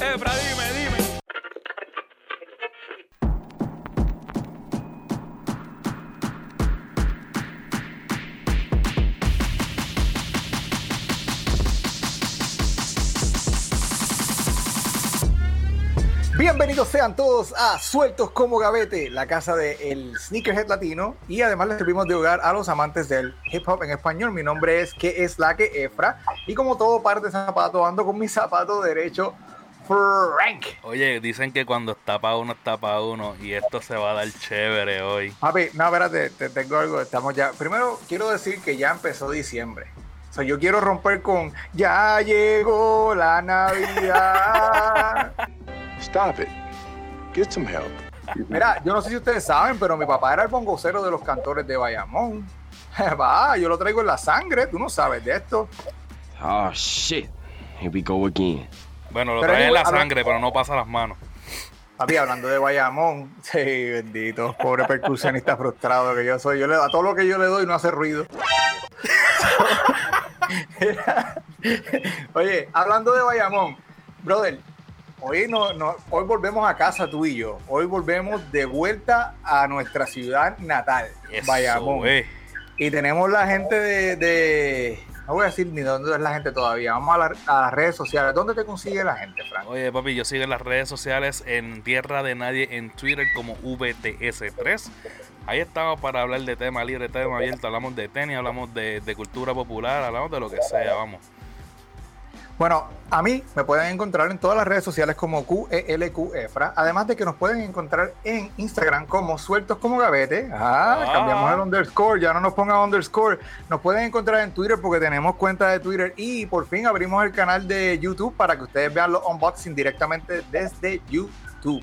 Efra, dime, dime. Bienvenidos sean todos a Sueltos como Gavete, la casa del sneakerhead latino. Y además les servimos de hogar a los amantes del hip hop en español. Mi nombre es que es la que Efra. Y como todo parte de zapato, ando con mi zapato derecho, Frank. Oye, dicen que cuando está para uno, está para uno. Y esto se va a dar chévere hoy. Papi, no, espérate, te tengo algo. Estamos ya. Primero, quiero decir que ya empezó diciembre. O sea, yo quiero romper con Ya llegó la Navidad. Stop it. Get some help. Mira, yo no sé si ustedes saben, pero mi papá era el bongocero de los cantores de Bayamón. Va, yo lo traigo en la sangre, tú no sabes de esto. Oh shit. Here we go again. Bueno, lo Pero trae en la sangre, pero no pasa las manos. Papi, hablando de Bayamón, sí, bendito, pobre percusionista frustrado que yo soy. Yo le, a todo lo que yo le doy no hace ruido. Oye, hablando de Bayamón, brother, hoy, no, no, hoy volvemos a casa tú y yo. Hoy volvemos de vuelta a nuestra ciudad natal, Eso, Bayamón. eh. Y tenemos la gente de, de- No voy a decir ni dónde es la gente todavía. Vamos a, la- las redes sociales. ¿Dónde te consigue la gente, Frank? Oye, papi, yo sigo en las redes sociales en Tierra de Nadie en Twitter como VTS3. Ahí estamos para hablar de tema libre, tema abierto. Hablamos de tenis, hablamos de cultura popular, hablamos de lo que sea, vamos. Bueno, a mí me pueden encontrar en todas las redes sociales como QELQEFRA, además de que nos pueden encontrar en Instagram como Sueltos como Gavete. Ah, Ah. cambiamos el underscore, ya no nos pongan underscore. Nos pueden encontrar en Twitter porque tenemos cuenta de Twitter y por fin abrimos el canal de YouTube para que ustedes vean los unboxing directamente desde YouTube.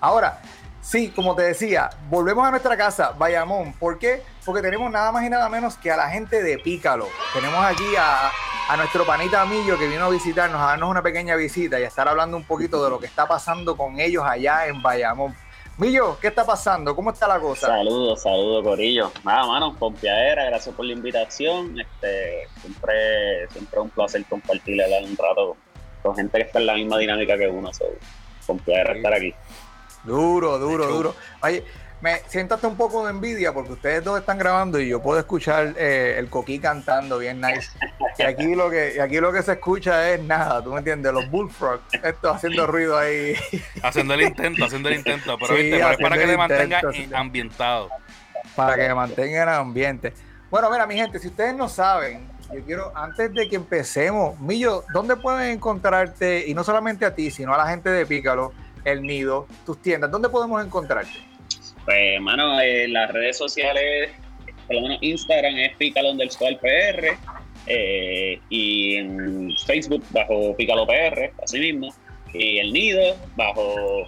Ahora, sí, como te decía, volvemos a nuestra casa, Bayamón. ¿Por qué? Porque tenemos nada más y nada menos que a la gente de Pícalo. Tenemos aquí a, a nuestro panita Millo que vino a visitarnos, a darnos una pequeña visita y a estar hablando un poquito de lo que está pasando con ellos allá en Bayamón. Millo, ¿qué está pasando? ¿Cómo está la cosa? Saludos, saludos, Corillo. Nada, mano, pompeadera, gracias por la invitación. Este, siempre, siempre es un placer compartir un rato con gente que está en la misma dinámica que uno. So, pompeadera Sí. estar aquí. Duro, duro, duro. Oye, me siéntate un poco de envidia porque ustedes dos están grabando y yo puedo escuchar eh, el coquí cantando bien nice. Y aquí lo que, y aquí lo que se escucha es nada, tú me entiendes, los bullfrogs, esto haciendo ruido ahí. Haciendo el intento, haciendo el intento. Pero, Sí, viste, para que te mantenga haciendo- ambientado. para que mantengan el ambiente. Bueno, mira, mi gente, si ustedes no saben, yo quiero, antes de que empecemos, Millo, ¿dónde pueden encontrarte? Y no solamente a ti, sino a la gente de Pícalo, El Nido, tus tiendas, ¿dónde podemos encontrarte? Pues, mano, en las redes sociales, por lo menos Instagram es Pícalo underscore PR. eh, y en Facebook bajo Pícalo PR, así mismo. Y el nido bajo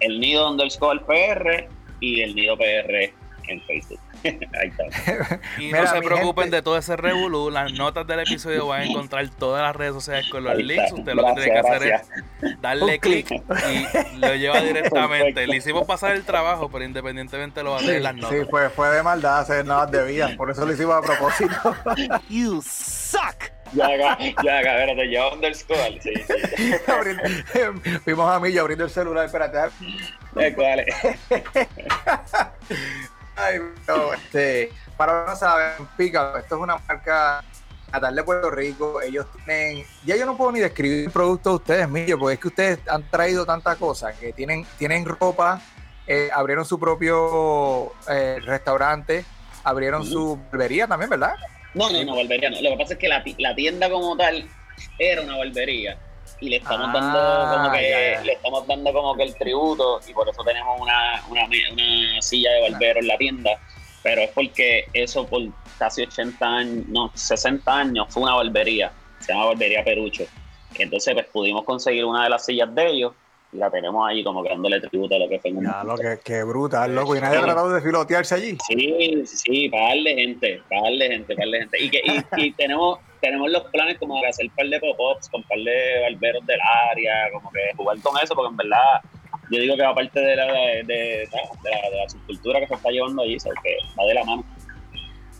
el nido underscore PR y el nido PR en Facebook. Ahí está. Y Mira, no se preocupen gente. de todo ese revolú. Las notas del episodio van a encontrar todas las redes sociales con los links. Usted lo que tiene que Gracias, hacer gracias. es darle clic y lo lleva directamente. Perfecto. Le hicimos pasar el trabajo, pero independientemente lo va a leer las notas. Sí, fue, fue de maldad hacer nada de vida, por eso lo hicimos a propósito. You suck. Ya acá, ya acá, espérate, ya underscore. Sí, sí. Abriendo- Fuimos a Millo abriendo el celular, espérate. Eh, ¿cuál es? Ay, no, este, para no saben, Pícalo, esto es una marca natal de Puerto Rico. Ellos tienen, ya yo no puedo ni describir el producto de ustedes, Millo, porque es que ustedes han traído tantas cosas, que tienen, tienen ropa, eh, abrieron su propio eh, restaurante, abrieron su barbería también, ¿verdad? No, no, no, barbería no. Lo que pasa es que la, la tienda como tal era una barbería y le estamos Ah, dando como que ya, ya. le estamos dando como que el tributo y por eso tenemos una, una, una silla de barbero en la tienda. Pero es porque eso por casi 80 años, no, 60 años fue una barbería. Se llama Barbería Perucho. Entonces, pues pudimos conseguir una de las sillas de ellos y la tenemos ahí como que dándole tributo a lo que fue. Ya, lo que, que brutal, loco. Y nadie ha tratado de filotearse allí. Sí, sí, sí, para darle gente, para darle gente, para darle gente. Y, que, y, y tenemos, tenemos los planes como de hacer un par de pop-ups con un par de barberos del área, como que jugar con eso, porque en verdad yo digo que aparte de la, de, de- de la, de la subcultura que se está llevando allí, ¿sabes? que va de la mano.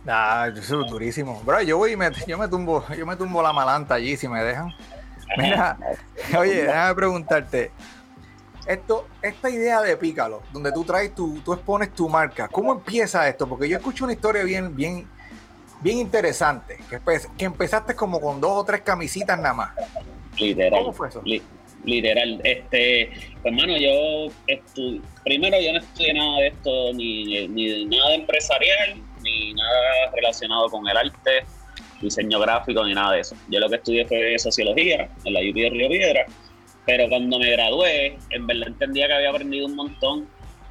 Ah, eso es durísimo. Bro, yo voy y me, yo me tumbo, yo me tumbo la malanta allí si me dejan. Mira, oye, déjame preguntarte. Esto, esta idea de Pícalo, donde tú traes tu, tú expones tu marca, ¿cómo empieza esto? Porque yo escucho una historia bien, bien, bien interesante, que, empe- que empezaste como con dos o tres camisitas nada más. Literal. ¿Cómo fue eso? Li- literal. Este, pues, hermano, yo estu- primero yo no estudié nada de esto, ni, ni nada empresarial, ni nada relacionado con el arte, diseño gráfico, ni nada de eso. Yo lo que estudié fue sociología en la UP de Río Piedra, pero cuando me gradué, en verdad entendía que había aprendido un montón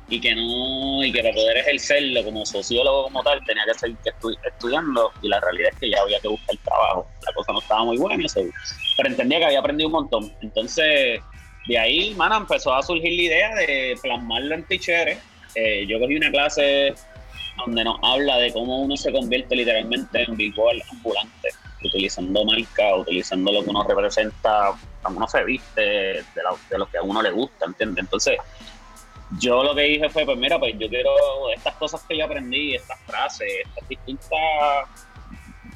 y que no, y que para poder ejercerlo como sociólogo como tal, tenía que seguir estudiando, y la realidad es que ya había que buscar trabajo. La cosa no estaba muy buena, so- pero entendía que había aprendido un montón. Entonces, de ahí, mano, empezó a surgir la idea de plasmarlo en ticheres. Eh, yo cogí una clase donde nos habla de cómo uno se convierte literalmente en billboard ambulante, utilizando marca, utilizando lo que uno representa, uno se viste, de, la- de lo que a uno le gusta, ¿entiendes? Entonces, yo lo que dije fue, pues mira, pues yo quiero estas cosas que yo aprendí, estas frases, estas distintas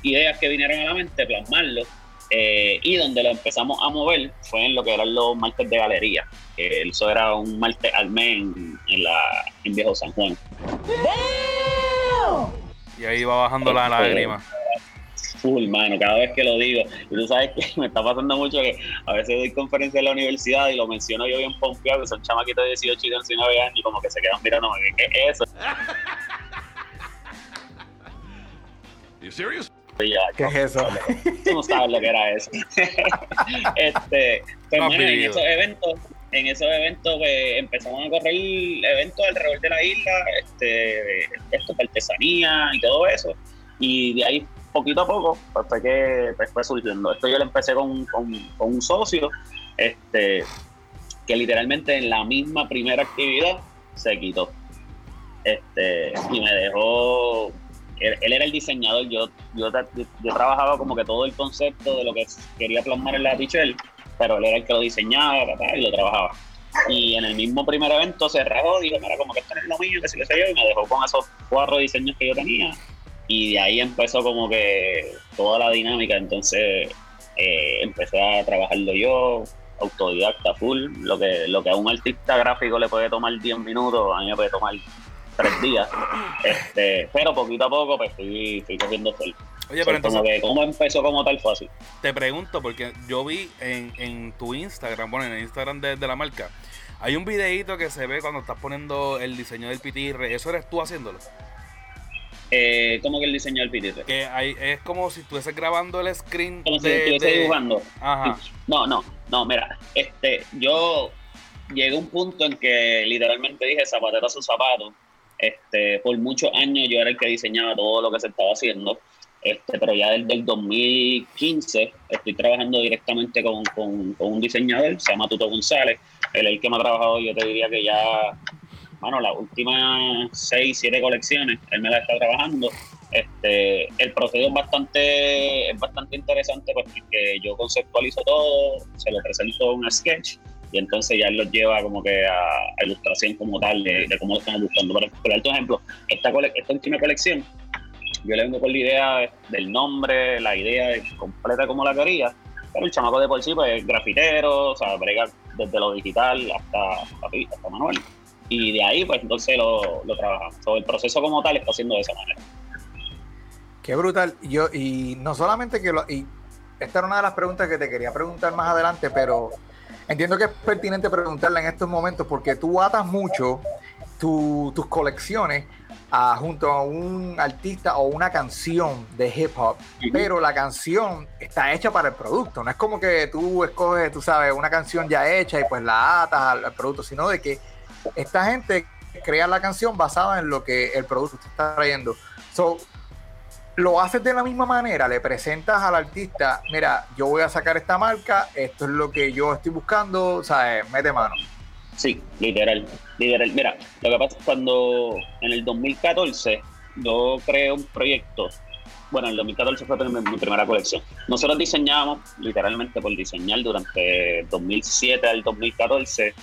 ideas que vinieron a la mente, plasmarlo. Eh, y donde lo empezamos a mover fue en lo que eran los martes de galería. eso era un martes al mes en, en la, en Viejo San Juan. Y ahí va bajando la lágrima. Full, mano, cada vez que lo digo. Y tú sabes que me está pasando mucho que a veces doy conferencias en la universidad y lo menciono yo bien pompeado, que son chamaquitos de 18 y 19 años y como que se quedan mirando, ¿qué es eso? You serious? Y ya, ¿Qué es eso? tú no sabes lo que era eso. este, pues, No en esos eventos, en esos eventos pues, empezamos a correr eventos alrededor de la isla, este, esto de artesanía y todo eso. Y de ahí, poquito a poco, pues, fue que pues, surgiendo. Esto yo lo empecé con, con, un socio, este, que literalmente en la misma primera actividad se quitó. Este, y me dejó él, era el diseñador, yo, yo, yo trabajaba como que todo el concepto de lo que quería plasmar en la t-shirt, pero él era el que lo diseñaba y lo trabajaba. Y en el mismo primer evento se rajó, mira, como que esto no es lo mío, que si lo sé yo, y me dejó con esos cuatro diseños que yo tenía. Y de ahí empezó como que toda la dinámica, entonces eh, empecé a trabajarlo yo, autodidacta full, lo que, lo que a un artista gráfico le puede tomar 10 minutos, a mí me puede tomar tres días. Este, pero poquito a poco pues fui, fui cogiendo fuerza. Oye, pero como entonces que cómo empezó como tal así. te pregunto, porque yo vi en, en tu Instagram, bueno, en el Instagram de, de la marca, hay un videíto que se ve cuando estás poniendo el diseño del pitirre. ¿Eso eres tú haciéndolo? Eh, como que el diseño del pitirre. Que hay, es como si estuvieses grabando el screen Como si estuviese de- dibujando. Ajá. No, no, no, mira, este, yo llegué a un punto en que literalmente dije zapatero a su zapato. Este, por muchos años yo era el que diseñaba todo lo que se estaba haciendo. Este, pero ya desde el 2015 estoy trabajando directamente con, con- con un diseñador, se llama Tuto González. Él es el que me ha trabajado, yo te diría que ya, bueno, las últimas seis, siete colecciones, él me las está trabajando. Este, el proceso es bastante, es bastante interesante pues, porque yo conceptualizo todo, se lo presento en un sketch y entonces ya él lo lleva como que a, a ilustración como tal de, de cómo lo estamos buscando. Por, por ejemplo, esta, cole- esta última colección, yo le vengo con la idea del nombre, la idea de completa como la quería, pero el chamaco de por sí pues es grafitero, o sea, brega desde lo digital hasta, hasta, hasta manual. Y de ahí pues entonces lo, lo trabajamos. Todo el proceso como tal está haciendo de esa manera. Qué brutal. Yo, y no solamente que lo. Y esta era una de las preguntas que te quería preguntar más adelante, pero entiendo que es pertinente preguntarla en estos momentos porque tú atas mucho tu- tus colecciones a- junto a un artista o una canción de hip hop, pero la canción está hecha para el producto. No es como que tú escoges, tú sabes, una canción ya hecha y pues la atas al, al producto, sino de que esta gente crea la canción basada en lo que el producto está trayendo. So, lo haces de la misma manera, le presentas al artista, mira, yo voy a sacar esta marca, esto es lo que yo estoy buscando, ¿sabes? Mete mano. Sí, literal, literal. Mira, lo que pasa es cuando en el 2014 yo creé un proyecto, bueno, en el 2014 fue mi primera colección. Nosotros diseñábamos, literalmente por diseñar durante 2007 al 2014,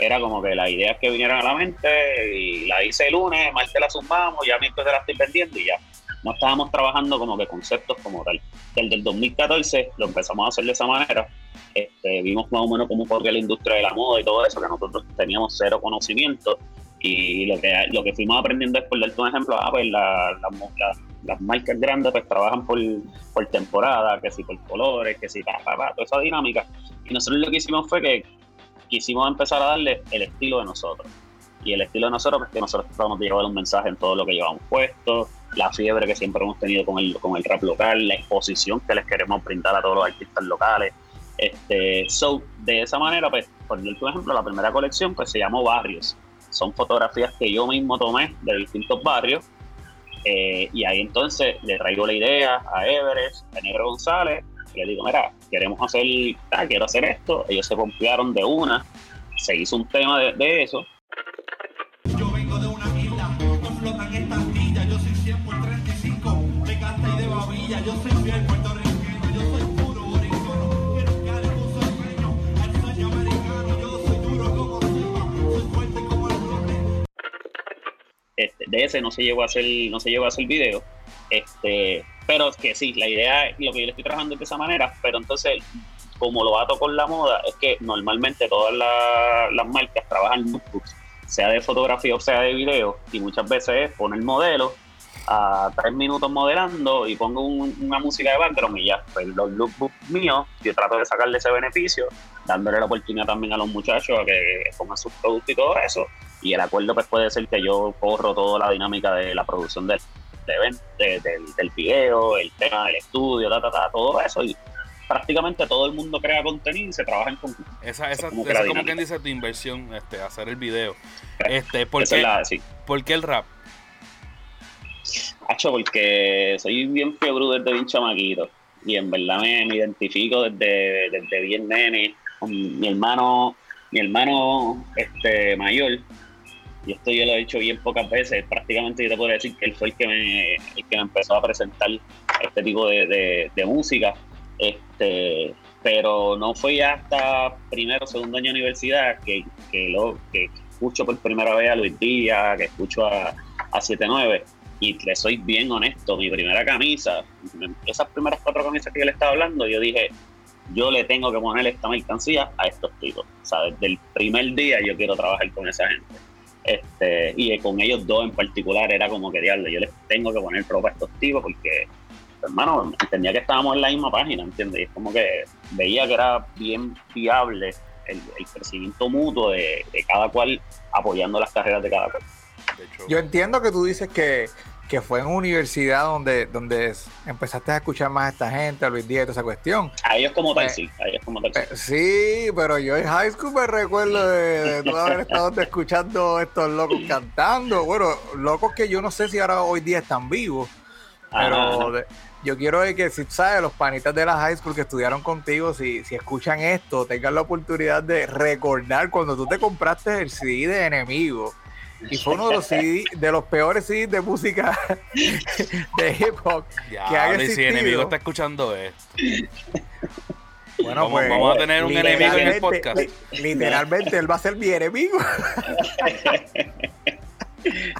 era como que las ideas que vinieron a la mente y la hice el lunes, martes la sumamos, ya miércoles la estoy vendiendo y ya. No estábamos trabajando como que conceptos como tal. Desde el 2014 lo empezamos a hacer de esa manera este, vimos más o menos cómo corría la industria de la moda y todo eso, que nosotros teníamos cero conocimiento y lo que, lo que fuimos aprendiendo es, por darte un ejemplo, ah, pues la, la- la- las marcas grandes pues trabajan por, por temporada, que si por colores, que si pa, pa, pa, toda esa dinámica. Y nosotros lo que hicimos fue que quisimos empezar a darle el estilo de nosotros. Y el estilo de nosotros, pues que nosotros tratamos de llevar un mensaje en todo lo que llevamos puesto, la fiebre que siempre hemos tenido con el, con el rap local, la exposición que les queremos brindar a todos los artistas locales. Este, so, de esa manera, pues, por ejemplo, la primera colección pues se llamó Barrios. Son fotografías que yo mismo tomé de distintos barrios. eh, y ahí entonces le traigo la idea a Everest, a Negro González, le digo, mira, queremos hacer, ah, quiero hacer esto. Ellos se confiaron de una, se hizo un tema de, de eso. Yo vengo de una isla, no flotan estas villas. Yo soy 100 por 35, de casta y de babilla. Yo soy fiel puertorriqueño, yo soy puro boricuano. Quiero que con su sueño, al sueño americano. Yo soy duro como Silva, soy fuerte como el roble. este, de ese no se llegó a hacer no se llegó a hacer video este pero que sí la idea lo que yo le estoy trabajando de esa manera pero entonces como lo ato con la moda es que normalmente todas la- las marcas trabajan lookbooks sea de fotografía o sea de video y muchas veces es poner modelo a tres minutos modelando y pongo un- una música de background y ya pues los lookbooks míos yo trato de sacarle ese beneficio dándole la oportunidad también a los muchachos a que pongan sus productos y todo eso y el acuerdo pues puede ser que yo corro toda la dinámica de la producción del, de event- de- del, del video, el tema del estudio, ta, ta, ta, todo eso y prácticamente todo el mundo crea contenido y se trabaja en conjunto. Esa, esa, como es como quien dice tu inversión, este, hacer el video. Este, ¿por es qué, la, sí. ¿por qué el rap? Hacho, porque soy bien fiebre desde bien chamaquito y en verdad me, me identifico desde, desde bien nene con mi hermano, mi hermano este mayor y esto yo lo he dicho bien pocas veces, prácticamente yo te podría decir que él fue el que me, que me empezó a presentar este tipo de música, este pero no fue hasta primero o segundo año de universidad que, que, lo, que escucho por primera vez a Luis Díaz, que escucho a, a 79 y le soy bien honesto, mi primera camisa, esas primeras cuatro camisas que yo le estaba hablando, yo dije, yo le tengo que poner esta mercancía a estos tipos. O sea, desde el primer día yo quiero trabajar con esa gente. Este, y con ellos dos en particular era como que diablo, yo les tengo que poner ropa a estos tipos porque, hermano, entendía que estábamos en la misma página, ¿entiendes? Y es como que veía que era bien viable el, el crecimiento mutuo de, de cada cual apoyando las carreras de cada cual. Yo entiendo que tú dices que, que fue en universidad donde, donde empezaste a escuchar más a esta gente, a Luis Díaz y toda esa cuestión. A ellos como tal, Eh, sí, a ellos como tal, sí. Eh, Sí, pero yo en high school me recuerdo de, de haber estado escuchando estos locos cantando. Bueno, locos que yo no sé si ahora hoy día están vivos, pero de- yo quiero que, si sabes, los panitas de la high school que estudiaron contigo, si, si escuchan esto, tengan la oportunidad de recordar cuando tú te compraste el CD de Enemigo. Y fue uno de los CD, de los peores CDs de música de hip hop ya, que haya y si existido. enemigo está escuchando esto. Bueno, Vamos- pues, vamos a tener un enemigo en el literalmente- podcast. li- Literalmente, él va a ser mi enemigo.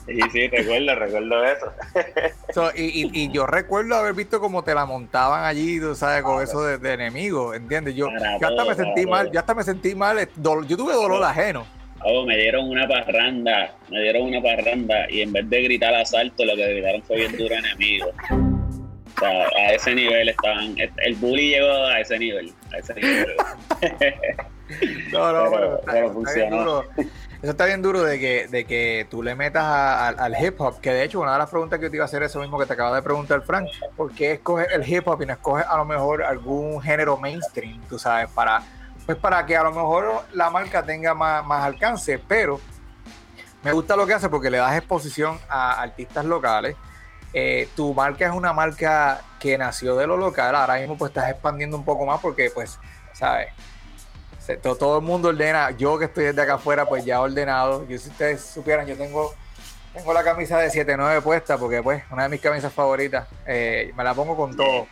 Sí, sí, recuerdo, recuerdo eso. So, y, y- y yo recuerdo haber visto cómo te la montaban allí, tú sabes, con eso de, de enemigo, ¿entiendes? Yo, yo hasta todo, me sentí mal, yo hasta me sentí mal, eh, yo tuve dolor ajeno. Oh, me dieron una parranda, me dieron una parranda y en vez de gritar asalto, lo que gritaron fue bien duro enemigo. O sea, a ese nivel estaban, el bully llegó a ese nivel, a ese nivel. No, no, Pero- funcionó. Eso está bien duro de que, de que tú le metas a- al- al hip hop, que de hecho una de las preguntas que yo te iba a hacer es eso mismo que te acaba de preguntar Frank, ¿por qué escoges el hip hop y no escoges a lo mejor algún género mainstream, tú sabes, para, pues para que a lo mejor la marca tenga más, más alcance, pero me gusta lo que hace porque le das exposición a artistas locales. Eh, tu marca es una marca que nació de lo local, ahora mismo pues estás expandiendo un poco más porque pues, ¿sabes? Se- to- todo el mundo ordena, yo que estoy desde acá afuera pues ya ordenado, yo si ustedes supieran, yo tengo tengo la camisa de 7-9 puesta porque pues una de mis camisas favoritas, eh, me la pongo con todo,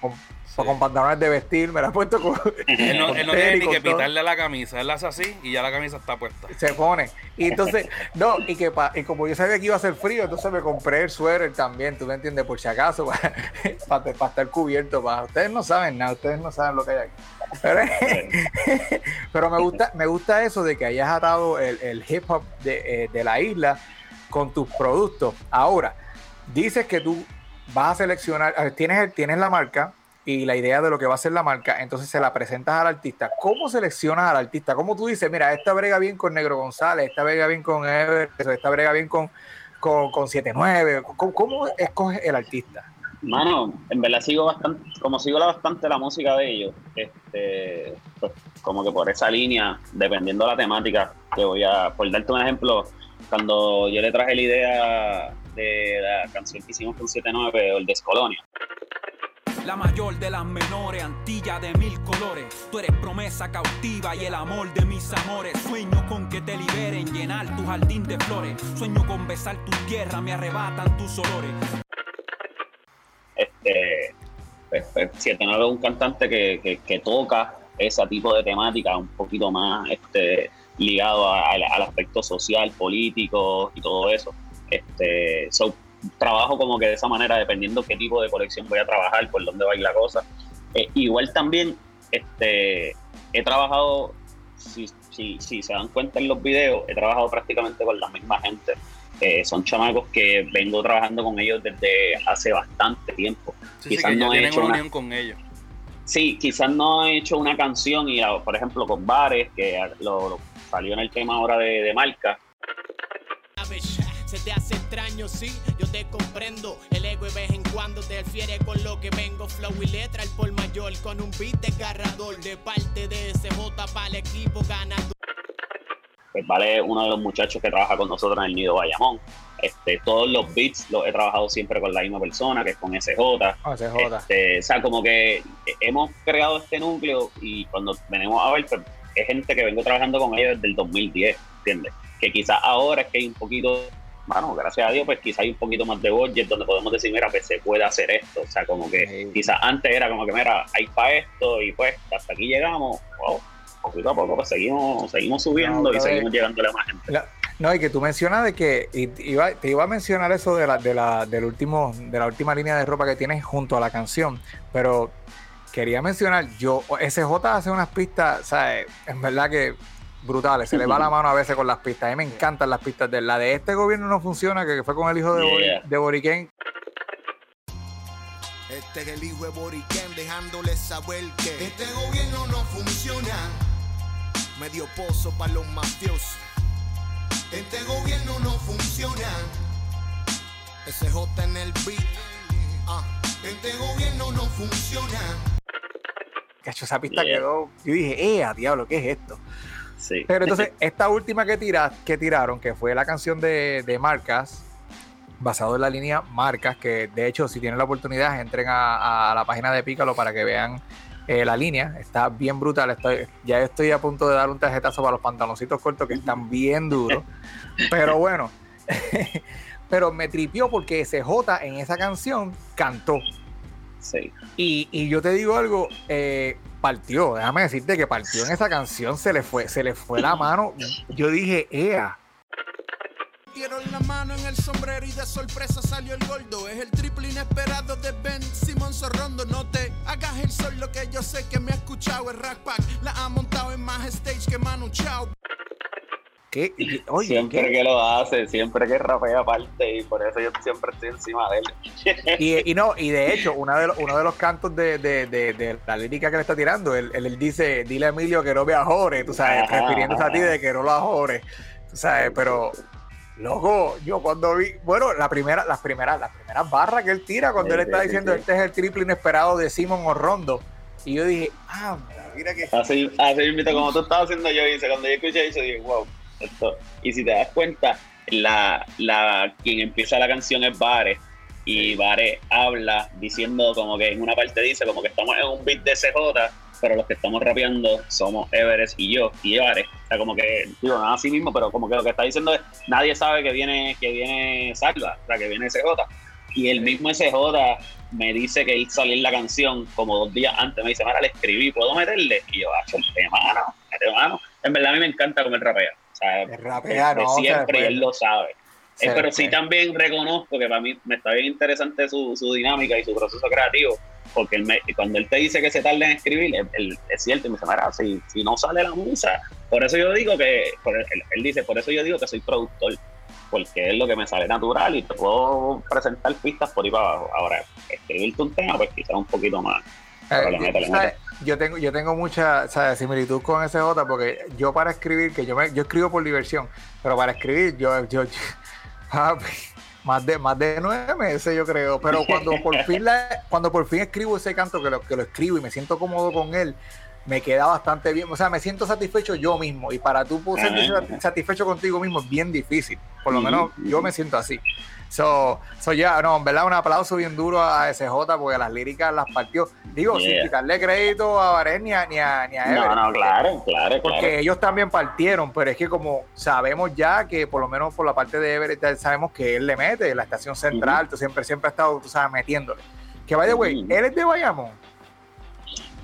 con pantalones de vestir, me la he puesto con. Él no, con él no tiene ni que pitarle a la camisa. Él hace así y ya la camisa está puesta. Se pone. Y entonces, no, y que pa- y como yo sabía que iba a hacer frío, entonces me compré el suéter también, tú me entiendes, por si acaso, para, para, estar cubierto. Para, ustedes no saben nada, ustedes no saben lo que hay aquí. Pero, pero me gusta, me gusta eso de que hayas atado el, el hip hop de, eh, de la isla con tus productos. Ahora, dices que tú vas a seleccionar, a ver, tienes, tienes la marca y la idea de lo que va a ser la marca, entonces se la presentas al artista. ¿Cómo seleccionas al artista? ¿Cómo tú dices, mira, esta brega bien con Negro González, esta brega bien con Ever, esta brega bien con, con, con 79? ¿Cómo, escoges el artista? Mano, en verdad sigo bastante, como sigo bastante la música de ellos, este, pues como que por esa línea, dependiendo de la temática, que voy a, por darte un ejemplo, cuando yo le traje la idea de la canción que hicimos con 79, el Descolonia, La mayor de las menores, antilla de mil colores. Tú eres promesa cautiva y el amor de mis amores. Sueño con que te liberen, llenar tu jardín de flores. Sueño con besar tu tierra, me arrebatan tus olores. este, pues, pues, 79 es un cantante que, que, toca ese tipo de temática un poquito más este, ligado al aspecto social, político y todo eso. Este, so, trabajo como que de esa manera, dependiendo qué tipo de colección voy a trabajar, por dónde va a ir la cosa. Eh, igual también este, he trabajado, si, si, si se dan cuenta en los videos, he trabajado prácticamente con la misma gente. Eh, son chamacos que vengo trabajando con ellos desde hace bastante tiempo. Sí, sí, Quizás ya no he hecho una unión con ellos. Sí, quizás no he hecho una canción y, ah, por ejemplo, con Bares, que lo, lo- salió en el tema ahora de, de marca, Se te hace extraño, sí, yo te comprendo. El ego de vez en cuando te refiere con lo que vengo. Flow y letra, el por mayor, con un beat desgarrador de parte de SJ para el equipo ganador. pues vale uno de los muchachos que trabaja con nosotros en el Nido Bayamón. Este, todos los beats los he trabajado siempre con la misma persona, que es con SJ. Oh, se joda. Este, o sea, como que hemos creado este núcleo y cuando venimos a ver, pues, es gente que vengo trabajando con ellos desde el 2010, ¿entiendes? Que quizás ahora es que hay un poquito, bueno, gracias a Dios, pues quizás hay un poquito más de budget donde podemos decir, mira, pues se puede hacer esto. O sea, como que Sí. quizás antes era como que, mira, hay para esto y pues hasta aquí llegamos, wow, poquito a poco pues seguimos, seguimos subiendo No, y seguimos llegándole a más gente. La- No, y que tú mencionas de que y te iba, te iba a mencionar eso de la, de la, del último, de la última línea de ropa que tienes junto a la canción, pero quería mencionar, yo, SJ hace unas pistas, ¿sabes? En verdad que brutales, se le va la mano a veces con las pistas, a mí me encantan las pistas de la de este gobierno no funciona, que fue con el hijo de, Bori- Yeah. de Boriquén, Este es el hijo de Boriquén dejándole saber que este gobierno no funciona. Medio pozo para los mafiosos. Este gobierno no funciona. SJ en el beat. Ah, este gobierno no funciona. Cacho, esa pista Yeah. quedó, yo dije, eh, a diablo, ¿qué es esto? Sí. Pero entonces, esta última que, tira, que tiraron, que fue la canción de, de Marcas, basado en la línea Marcas, que de hecho, si tienen la oportunidad, entren a, a la página de Pícalo para que vean eh, la línea. Está bien brutal. Estoy, ya estoy a punto de dar un tarjetazo para los pantaloncitos cortos que están bien duros. Pero bueno, pero me tripió porque CJ en esa canción cantó. sí. Y, y yo te digo algo, eh, partió, déjame decirte que partió en esa canción, se le fue, se le fue la mano. Yo dije, ea. Dieron la mano en el sombrero y de sorpresa salió el gordo. Es el triple inesperado de Ben Simon Sorrondo. No te hagas el sol, lo que yo sé que me ha escuchado. El Rack Pack la ha montado en más stage que Manu Chao. ¿Qué? Y- Oye, siempre ¿qué? que lo hace, siempre que rapea aparte y por eso yo siempre estoy encima de él. Y, y no, y de hecho, una de los- uno de los cantos de, de- de- de la lírica que le está tirando, él, él- dice, dile a Emilio que no me ajore, tú sabes, Ajá, refiriéndose a ti de que no lo ajore, tú sabes, pero, loco, yo cuando vi, bueno, la primera, las primeras, las primeras barras que él tira cuando Sí, él está sí, diciendo, sí. este es el triple inesperado de Simon Orrondo, y yo dije, ah, mira que... Así, así mismo, como tú estabas haciendo yo hice, cuando yo escuché eso dije, wow, esto. Y si te das cuenta, la, la, quien empieza la canción es Bares y Bares habla diciendo como que en una parte dice como que estamos en un beat de CJ, pero los que estamos rapeando somos Everest y yo y Bares. O sea, como que, digo, no así mismo, pero como que lo que está diciendo es, nadie sabe que viene, que viene Salva, o sea, que viene CJ. Y el mismo SJ me dice que salió en la canción como dos días antes. Me dice, Mara, le escribí, ¿puedo meterle? Y yo, ah, mano, de mano. En verdad a mí me encanta como él rapea. Sea, rapea, de no, siempre, y se él lo sabe. Eh, pero sí también reconozco que para mí me está bien interesante su, su dinámica y su proceso creativo, porque él me- cuando él te dice que se tarda en escribir, él, él- es cierto, y me dice, mira, si, si no sale la musa, por eso yo digo que, por- él, él dice, por eso yo digo que soy productor, porque es lo que me sale natural y te puedo presentar pistas por ahí para abajo. Ahora, escribirte un tema, pues quizás un poquito más. Pero le mete, le ¿sabes? mete. Yo tengo, yo tengo mucha ¿sabes? similitud con SJ porque yo para escribir, que yo me, yo escribo por diversión, pero para escribir yo, yo, papi, más de más de nueve meses yo creo. Pero cuando por fin la, cuando por fin escribo ese canto que lo, que lo escribo y me siento cómodo con él, me queda bastante bien. O sea, me siento satisfecho yo mismo. Y para tú poder sentirse Ajá. satisfecho contigo mismo es bien difícil. Por lo Ujú, menos yo me siento así. So, so ya, no, en verdad, un aplauso bien duro a SJ porque las líricas las partió. Digo, sin Yeah. quitarle crédito a Varés ni a, ni a, ni a No, no, claro, claro, Porque claro. ellos también partieron, pero es que como sabemos ya que por lo menos por la parte de Everett sabemos que él le mete, la estación central, tú siempre, siempre ha estado, tú sabes, metiéndole. Que by the way, él es de Bayamón.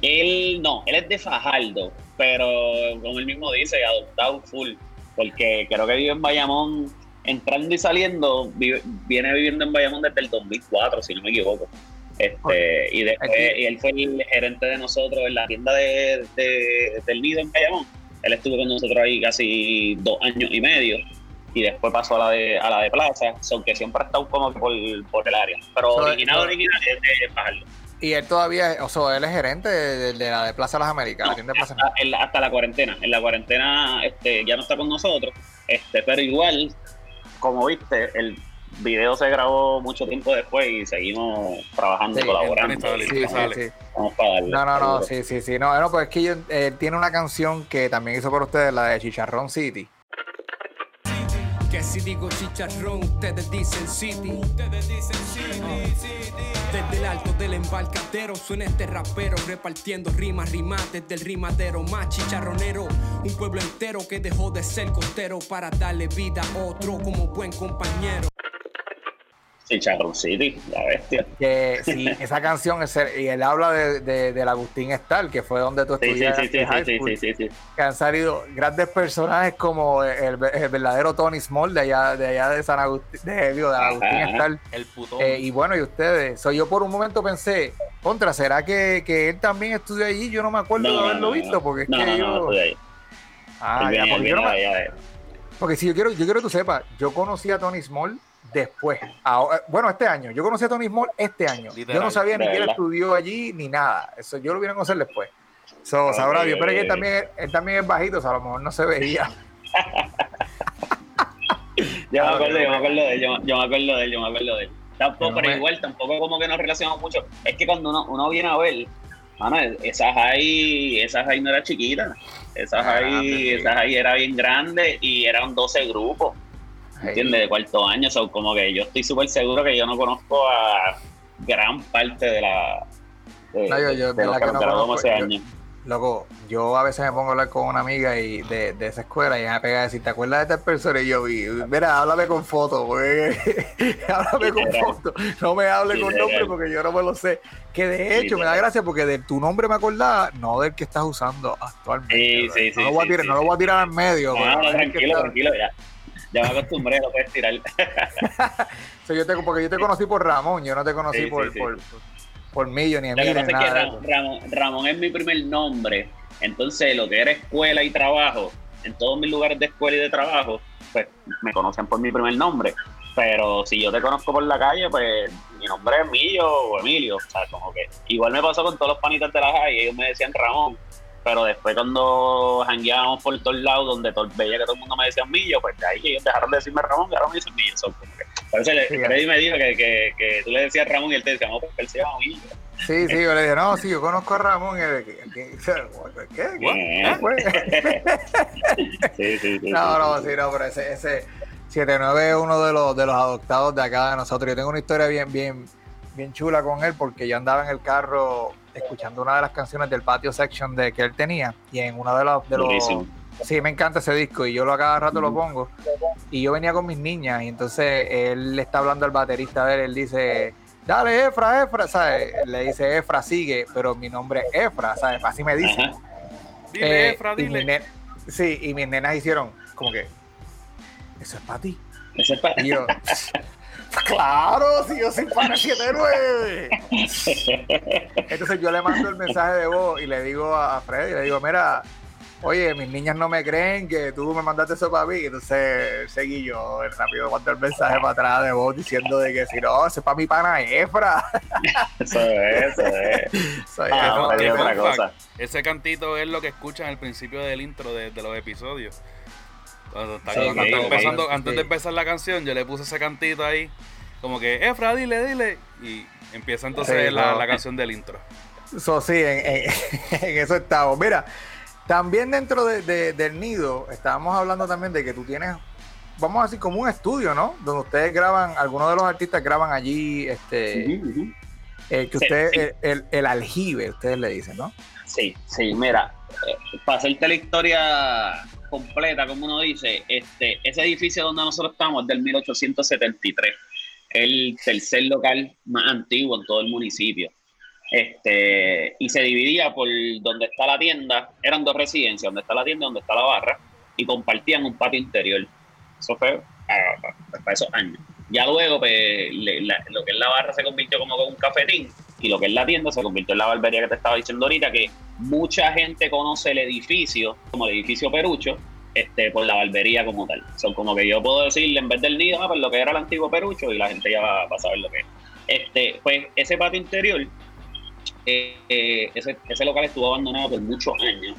Él no, él es de Fajardo, pero como él mismo dice, adoptado full, porque creo que vive en Bayamón, entrando y saliendo, vive- viene viviendo en Bayamón desde el 2004, si no me equivoco. Este, y después Aquí- y él fue el gerente de nosotros en la tienda de, de- del Nido en Bayamón. Él estuvo con nosotros ahí casi dos años y medio y después pasó a la de, a la de Plaza, aunque siempre ha estado como que por, por el área. Pero So, original, so- original es de Fajardo. Y él todavía, o sea, él es gerente de, de la de Plaza Las Américas, la No, tienda de Plaza hasta, en la- hasta la cuarentena. En la cuarentena este, ya no está con nosotros, este, pero igual, como viste, el video se grabó mucho tiempo después y seguimos trabajando, Sí, colaborando. sale, Sí, sí, sale. sí. Vamos para darle. No, no, no, sí, sí, sí. No, no, pues es que yo- él tiene una canción que también hizo por ustedes, la de Chicharrón City. Que si digo chicharrón, ustedes dicen city. Ustedes dicen city, Desde el alto del embarcadero suena este rapero repartiendo rimas, rimas desde el rimadero más chicharronero. Un pueblo entero que dejó de ser costero para darle vida a otro como buen compañero. Chicharrón City, la bestia. Que sí, esa canción, es el- y él habla de, de- del Agustín Estal, que fue donde tú Sí, sí, estudiaste sí, sí, sí, sí, sí, sí. que han salido grandes personajes como el, el verdadero Tony Small de allá de allá de San Agustín, de, digo, de Agustín Ajá. Estal. El putón. Eh, y bueno, y ustedes, so, yo por un momento pensé, contra, ¿será que, que él también estudió allí? Yo no me acuerdo de haberlo visto, porque es no, que no, yo. ahí. Ah, ya, porque, yo no me- porque si yo quiero, yo quiero que tú sepas, yo conocí a Tony Small después. Ahora- bueno, este año. Yo conocí a Tony Small este año. yo Literal, no sabía ni que él estudió allí ni nada. Eso yo lo vine a conocer después. So, Ok, sabrá Dios, pero es que él también, él también es bajito, o sea, a lo mejor no se veía. Yo me Ah, acuerdo, yo me acuerdo de él, yo, yo me acuerdo de él, yo me acuerdo de él. Tampoco, Yo no pero me- igual, tampoco como que nos relacionamos mucho. Es que cuando uno, uno viene a ver, mano, esa high, esa high no era chiquita. Esa Ah, high, sí. esa high era bien grande y eran 12 grupos, ¿entiendes? De cuarto año, so, como que yo estoy súper seguro que yo no conozco a gran parte de la... De, No, yo- yo, de los que que no conozco, ese yo- año. Loco, yo a veces me pongo a hablar con una amiga y de, de esa escuela y ella me pega a decir, ¿te acuerdas de esta persona? Y yo, vi, mira, háblame con fotos, porque háblame con fotos, no me hable con nombre porque yo no me lo sé. Que de hecho me da gracia porque de tu nombre me acordaba, no del que estás usando actualmente. Sí, ¿verdad? sí, no sí, lo voy a sí, tirar, sí, no lo sí. voy a tirar en medio. No, no, tranquilo, tranquilo, ya. Ya me acostumbré, lo puedes tirar. So, yo te, porque yo te conocí por Ramón, yo no te conocí Sí, por, sí, por, por, por Millo ni Lo que Emilio pasa ni es que nada. de Ramón, eso. Ramón, Ramón es mi primer nombre, entonces lo que era escuela y trabajo, en todos mis lugares de escuela y de trabajo, pues me conocen por mi primer nombre. Pero si yo te conozco por la calle, pues mi nombre es Millo o Emilio. O sea, como que igual me pasó con todos los panitas de la calle, ellos me decían Ramón. Pero después cuando jangueábamos por todos lados, donde todo, veía que todo el mundo me decía Millo, pues de ahí ellos dejaron de decirme Ramón y ahora me dicen Millo. So, como que- por eso le- Sí, Freddy me dijo que, que, que tú le decías Ramón y él te decía, no, porque él se llama Millo. Sí, sí, yo le dije, no, sí, yo conozco a Ramón. Y él, ¿qué? ¿Qué? ¿Qué? ¿Qué? ¿Qué? Sí, sí, sí. No, no, sí. sí, no, pero ese, ese 79 es uno de los, de los adoptados de acá de nosotros. Yo tengo una historia bien, bien, bien chula con él porque yo andaba en el carro escuchando una de las canciones del patio section de que él tenía y en uno de los, de los. Sí, me encanta ese disco y yo lo a cada rato lo pongo. Y yo venía con mis niñas y entonces él le está hablando al baterista de él, él dice, dale Efra, Efra, ¿sabes? Le dice Efra, sigue, pero mi nombre es Efra, ¿sabes? Así me dice. Ajá. Dile, Eh, Efra, dile. sí, y mis nenas hicieron como que, eso es para ti. Ese es pa- Y yo, claro, si yo soy pana 79. Entonces yo le mando el mensaje de voz y le digo a Freddy, le digo, mira, oye, mis niñas no me creen que tú me mandaste eso para mí. Entonces seguí yo rápido mando el mensaje para atrás de voz diciendo de que si no, ese es para mi pana Efra. Eso es, eso es. Soy Ah, Efra, no, otra cosa. Ese cantito es lo que escuchan al principio del intro de, de los episodios. Cuando está- Sí, ok. empezando, antes de empezar la canción, yo le puse ese cantito ahí. Como que, Efra, dile, dile. Y empieza entonces Sí, la, no. la canción del intro. So, sí, en, en- en eso estamos. Mira, también dentro de- de- del nido, estábamos hablando también de que tú tienes, vamos a decir, como un estudio, ¿no? Donde ustedes graban, algunos de los artistas graban allí, este, eh, que Sí, sí. El, el- el aljibe, ustedes le dicen, ¿no? Sí, sí, mira, eh, para hacerte la historia completa, como uno dice, este, ese edificio donde nosotros estamos es del 1873, el tercer local más antiguo en todo el municipio. Este, y se dividía por donde está la tienda, eran dos residencias, donde está la tienda y donde está la barra, y compartían un patio interior. Eso fue ah, para, para esos años. Ya luego, pues, lo que es la barra se convirtió como que un cafetín, y lo que es la tienda se convirtió en la barbería que te estaba diciendo ahorita, que mucha gente conoce el edificio como el edificio Perucho, este, por la barbería como tal. Son como que yo puedo decirle en vez del nido, ah, pues lo que era el antiguo Perucho, y la gente ya va, a saber lo que es. Este, pues ese patio interior, eh, eh, ese, ese local estuvo abandonado por muchos años,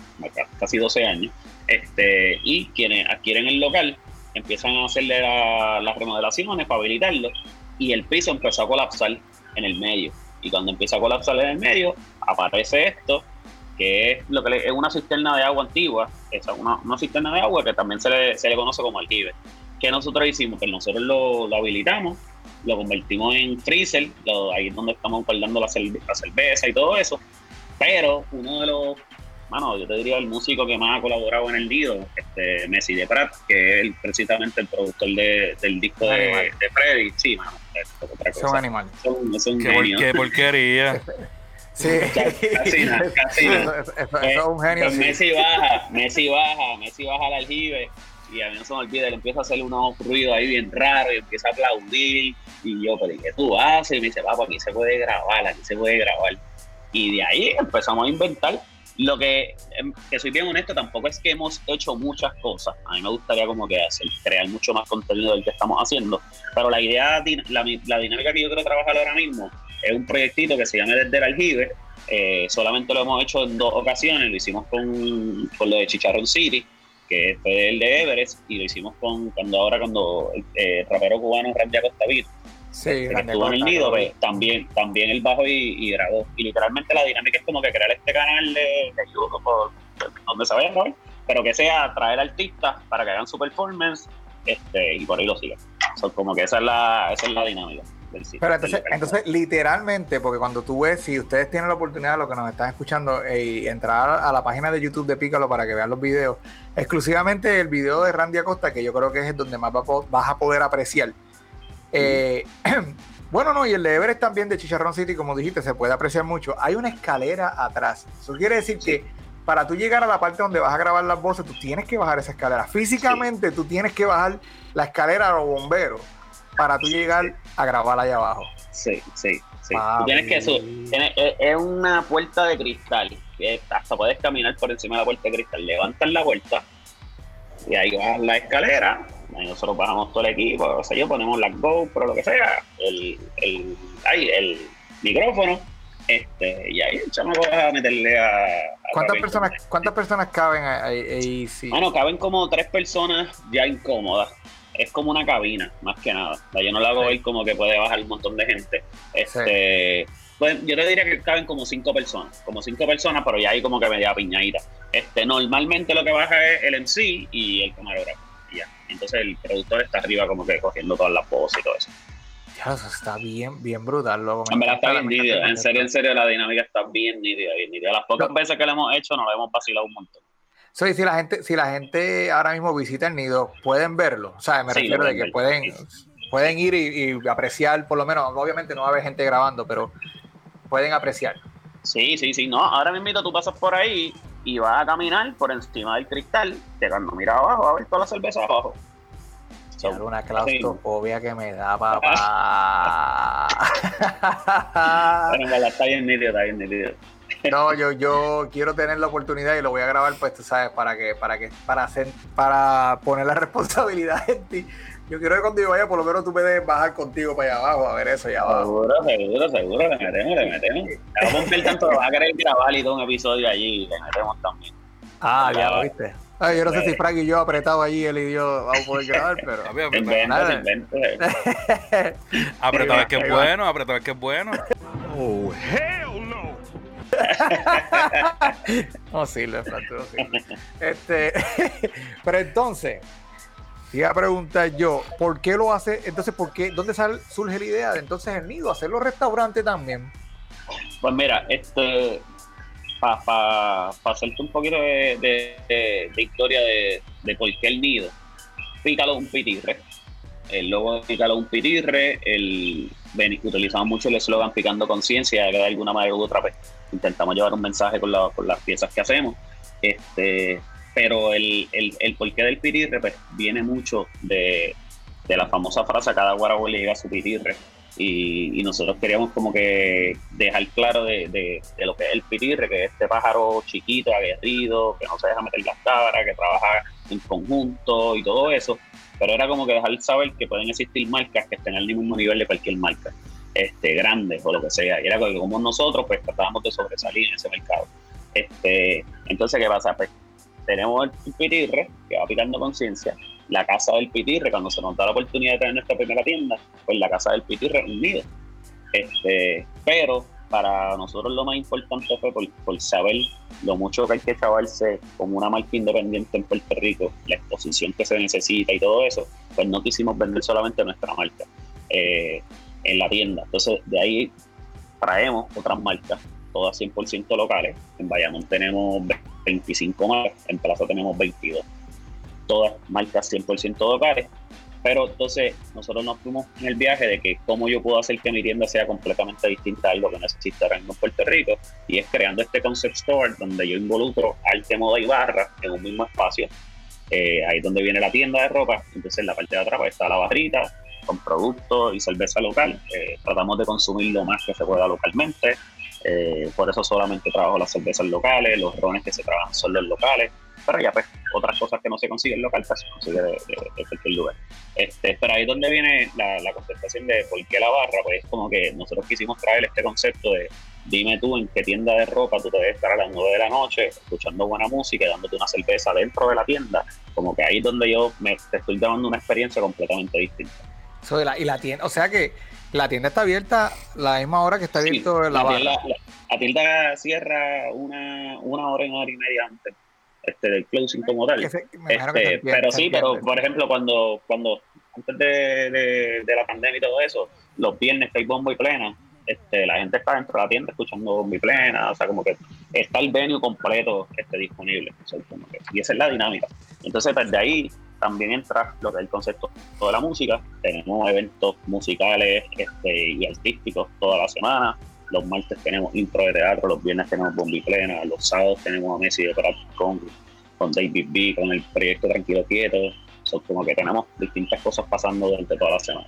casi 12 años, este, y quienes adquieren el local empiezan a hacerle la- las remodelaciones para habilitarlo, y el piso empezó a colapsar en el medio. Y cuando empieza a colapsar en el medio, aparece esto, que es lo que es una cisterna de agua antigua, es una, una cisterna de agua que también se le, se le conoce como aljibe. ¿Qué nosotros hicimos? Pues nosotros lo, habilitamos, lo convertimos en freezer, ahí es donde estamos guardando la cerveza y todo eso. Pero uno de los, mano, yo te diría el músico que más ha colaborado en el nido, este, Messi de Prat, que es el- precisamente el productor de- del disco de, de Freddy. Sí, mano, es otra Es un cosa. animal. Es un, es un Qué, por- genio. qué porquería. Sí. Casi nada, casi nada. Eso, eso- eso es un genio. Pues sí. Messi baja, Messi baja, Messi baja al aljibe y a mí no se me olvida, él empieza a hacer unos ruidos ahí bien raros y empieza a aplaudir y yo, pero ¿y qué tú haces? Y me dice, papá, aquí se puede grabar, aquí se puede grabar. Y de ahí empezamos a inventar. Lo que, em, que soy bien honesto, tampoco es que hemos hecho muchas cosas. A mí me gustaría como que hacer, crear mucho más contenido del que estamos haciendo. Pero la idea, la, dinámica que yo quiero trabajar ahora mismo es un proyectito que se llama Desde el Aljibe. Eh, solamente lo hemos hecho en dos ocasiones. Lo hicimos con, con lo de Chicharrón City, que fue el de Everest, y lo hicimos con cuando ahora cuando eh, el rapero cubano Randy Acosta Beat, Sí, grande estuvo en el nido, pues, también, también él bajó y, y grabó. Y literalmente la dinámica es como que crear este canal de, de YouTube por- donde se grabar, pero que sea traer artistas para que hagan su performance este, y por ahí lo sigan. So, como que esa es la, esa es la dinámica del sitio. Pero entonces, del entonces, literalmente, porque cuando tú ves, si ustedes tienen la oportunidad, los que nos están escuchando, eh, y entrar a la página de YouTube de Pícalo para que vean los videos, exclusivamente el video de Randy Acosta, que yo creo que es donde más vas a poder apreciar. Eh, bueno, no, y el de Everest también de Chicharrón City, como dijiste, se puede apreciar mucho. Hay una escalera atrás. Eso quiere decir que para tú llegar a la parte donde vas a grabar las voces, tú tienes que bajar esa escalera. Físicamente, tú tienes que bajar la escalera a los bomberos para tú llegar a grabar allá abajo. Sí, sí, sí. Papi. Tú tienes que su- tienes- es, una puerta de cristal. hasta puedes caminar por encima de la puerta de cristal. Levantas la puerta y ahí bajas la escalera. Ahí nosotros bajamos todo el equipo, o sea, yo ponemos la GoPro, lo que sea, el, el, ahí, el micrófono. Este, y ahí el chamaco va a meterle a. a ¿Cuántas personas, ¿Cuántas personas caben ahí? ahí? sí? Bueno, caben como tres personas ya incómodas. Es como una cabina, más que nada. O sea, yo no la hago Sí. ver como que puede bajar un montón de gente. Este, pues, yo te diría que caben como cinco personas. Como cinco personas, pero ya hay como que media piñadita. Este, normalmente lo que baja es el MC y el camarógrafo. Entonces el productor está arriba como que cogiendo todas las voces y todo eso. Está bien, bien brutal, loco. En verdad está bien nítida. En serio, en serio, la dinámica está bien nítida, bien nítida. Las pocas No. veces que lo hemos hecho nos lo hemos vacilado un montón. So, y si la gente, si la gente ahora mismo visita el nido, pueden verlo. O sea, me Sí, refiero de que ver, pueden, pueden ir y, y apreciar, por lo menos, obviamente no va a haber gente grabando, pero pueden apreciar. Sí, sí, sí. No, ahora mismo tú pasas por ahí y vas a caminar por encima del cristal, que cuando miras abajo, va a ver toda la cerveza abajo. So, una claustrofobia que me da, papá. Bueno, en verdad, está bien nítido, está bien nítido. No, yo, yo quiero tener la oportunidad y lo voy a grabar, pues tú sabes, para que, para que, para hacer, para poner la responsabilidad en ti. Yo quiero que cuando yo vaya, por lo menos tú me dejes bajar contigo para allá abajo, a ver eso allá abajo. Seguro, seguro, seguro, le metemos, le metemos. Te vamos a ver tanto, vas a querer grabar y todo un episodio allí, le metemos también. Ah, ya lo viste. Ay, yo no sé si Frank y yo apretado allí, él y yo vamos a poder grabar, pero. Inventa, nada. inventa. apretado es que es bueno, apretado es que es bueno. Oh, hell no! No sirve, Frank, no sirve. Este, pero entonces, te a preguntar yo, ¿por qué lo hace? Entonces, ¿por qué? ¿Dónde sale, surge la idea de entonces el nido? Hacer los restaurantes también. Pues mira, este, para pa, pa hacerte un poquito de, de- de- historia de, por qué el nido, pícalo un pitirre. El logo de pícalo un pitirre, el, utilizamos mucho el eslogan picando conciencia, de alguna manera u otra pues, intentamos llevar un mensaje con, la- con las piezas que hacemos. Este, pero el, el, el porqué del pitirre pues, viene mucho de, de la famosa frase cada guarabo le llega a su pitirre y, y nosotros queríamos como que dejar claro de, de- de lo que es el pitirre, que es este pájaro chiquito, aguerrido, que no se deja meter las cabras, que trabaja en conjunto y todo eso, pero era como que dejar saber que pueden existir marcas que estén al mismo nivel de cualquier marca, este, grande o lo que sea, y era como nosotros pues tratábamos de sobresalir en ese mercado. Este, entonces, ¿qué pasa? Pues tenemos el pitirre, que va picando conciencia, la casa del pitirre, cuando se nos da la oportunidad de tener nuestra primera tienda, pues la casa del pitirre es un nido. Este, pero para nosotros lo más importante fue por, por saber lo mucho que hay que chavarse como una marca independiente en Puerto Rico, la exposición que se necesita y todo eso, pues no quisimos vender solamente nuestra marca eh, en la tienda. Entonces, de ahí traemos otras marcas, todas 100% locales. En Bayamón tenemos 25 marcas, en Plaza tenemos 22. Todas marcas 100% locales. Pero entonces nosotros nos fuimos en el viaje de que cómo yo puedo hacer que mi tienda sea completamente distinta a algo que mismo en Puerto Rico. Y es creando este concept store donde yo involucro arte, moda y barra en un mismo espacio. Eh, ahí es donde viene la tienda de ropa. Entonces en la parte de atrás pues, está la barrita con productos y cerveza local. Eh, tratamos de consumir lo más que se pueda localmente. Eh, por eso solamente trabajo las cervezas locales, los rones que se trabajan son los locales, pero ya pues otras cosas que no se consiguen local, pues se consigue de, de- de cualquier lugar. Este, pero ahí es donde viene la, la contestación de por qué la barra, pues es como que nosotros quisimos traer este concepto de dime tú en qué tienda de ropa tú te debes estar a las 9 de la noche escuchando buena música y dándote una cerveza dentro de la tienda, como que ahí es donde yo me te estoy dando una experiencia completamente distinta. So, y, la, y la tienda, o sea que la tienda está abierta la misma hora que está Sí, abierto la, la, tienda, la- la tienda cierra una, una hora y una hora y media antes este, del closing como tal. Se- Este, pero sí, pero por ejemplo, cuando, cuando antes de, de- de la pandemia y todo eso, los viernes que hay bombo y plena, este, la gente está dentro de la tienda escuchando bombo y plena, o sea, como que está el venue completo este, disponible. O sea, como que- y esa es la dinámica. Entonces, desde ahí también entra lo que es el concepto de la música. Tenemos eventos musicales este, y artísticos toda la semana. Los martes tenemos intro de teatro, los viernes tenemos bomba y plena, los sábados tenemos a Messi de con, con David B, con el proyecto Tranquilo Quieto. Son como que tenemos distintas cosas pasando durante toda la semana.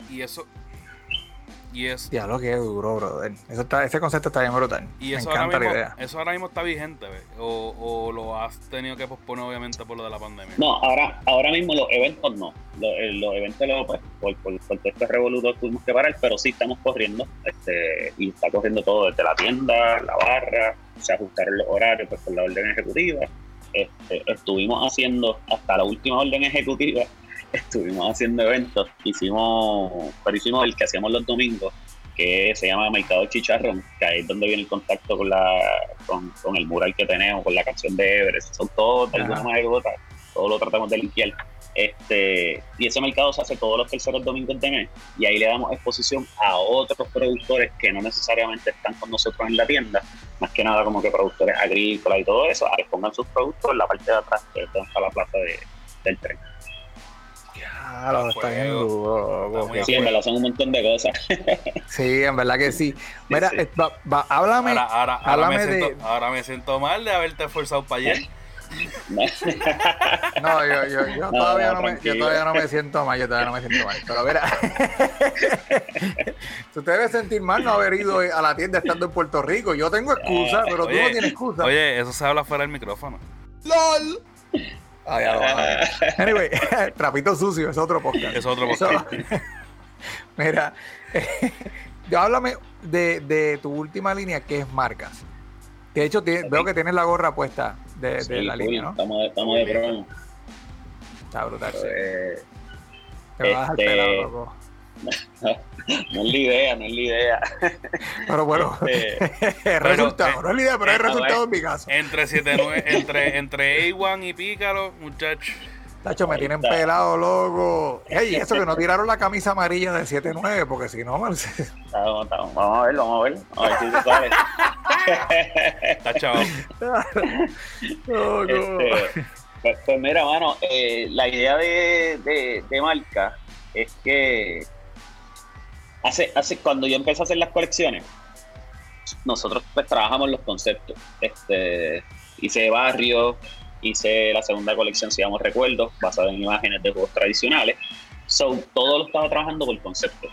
Y es. Ya lo que es duro, brother. Eso está, ese concepto está bien brutal. Y Me eso ahora, encanta la mismo, idea. eso ahora mismo está vigente, ¿ve? o, o lo has tenido que posponer obviamente por lo de la pandemia. No, ahora, ahora mismo los eventos no. Los, eh, los eventos los, pues, por, por, por todo este revoluto tuvimos que parar, pero sí estamos corriendo. Este, y está corriendo todo desde la tienda, la barra, se ajustaron los horarios pues, por la orden ejecutiva. Este, estuvimos haciendo hasta la última orden ejecutiva, estuvimos haciendo eventos. Hicimos, pero hicimos el que hacíamos los domingos, que se llama Mercado Chicharrón, que ahí es donde viene el contacto con la con, con el mural que tenemos, con la canción de Everest. Son todos de alguna manera todo lo tratamos de limpiar. Este, y ese mercado se hace todos los terceros domingos de mes y ahí le damos exposición a otros productores que no necesariamente están con nosotros en la tienda, más que nada como que productores agrícolas y todo eso, a que pongan sus productos en la parte de atrás, que está la plaza de- del tren. Claro, está bien duro, Sí, en verdad son un montón de cosas. Sí, en verdad que sí. Mira, sí. eh, va- va, háblame, Ahora, ahora, ahora, háblame me de... siento, ahora me siento mal de haberte esforzado para ayer. No, yo, yo, yo, No, todavía no, no me, yo todavía no me siento mal, yo todavía no me siento mal. Pero mira, tú te debes sentir mal no haber ido a la tienda estando en Puerto Rico. Yo tengo excusa, pero tú no tienes excusa. oye, eso se habla fuera del micrófono. ¡LOL! Ah, ya lo van a ver. Anyway, trapito sucio, es otro podcast. Es otro Eso- podcast. Mira, yo háblame de, de tu última línea que es marcas. De hecho, veo que tienes la gorra puesta de, la cool, línea, ¿no? Estamos, de- estamos de promo. Está brutal. sí. Eh, Te vas al este- pelado, loco. no es la idea, no es la idea. Pero bueno, Este, el resultado, eh, no es la idea, pero es el eh, resultado en mi caso. Entre 79, entre, entre A1 y Pícaro, muchachos. Tacho, me ahí tienen está. pelado, loco. Ey, eso que no tiraron la camisa amarilla de 7-9, porque si no, Estamos- estamos- vamos a ver, vamos a ver. A ver si se sale. Está chavo. loco. Este, pues, pues mira, mano, eh, la idea de, de, de marca es que hace, hace cuando yo empecé a hacer las colecciones, nosotros pues trabajamos los conceptos. Este, hice barrio, hice la segunda colección, si llama Recuerdos, basada en imágenes de juegos tradicionales. So, todo lo estaba trabajando por concepto.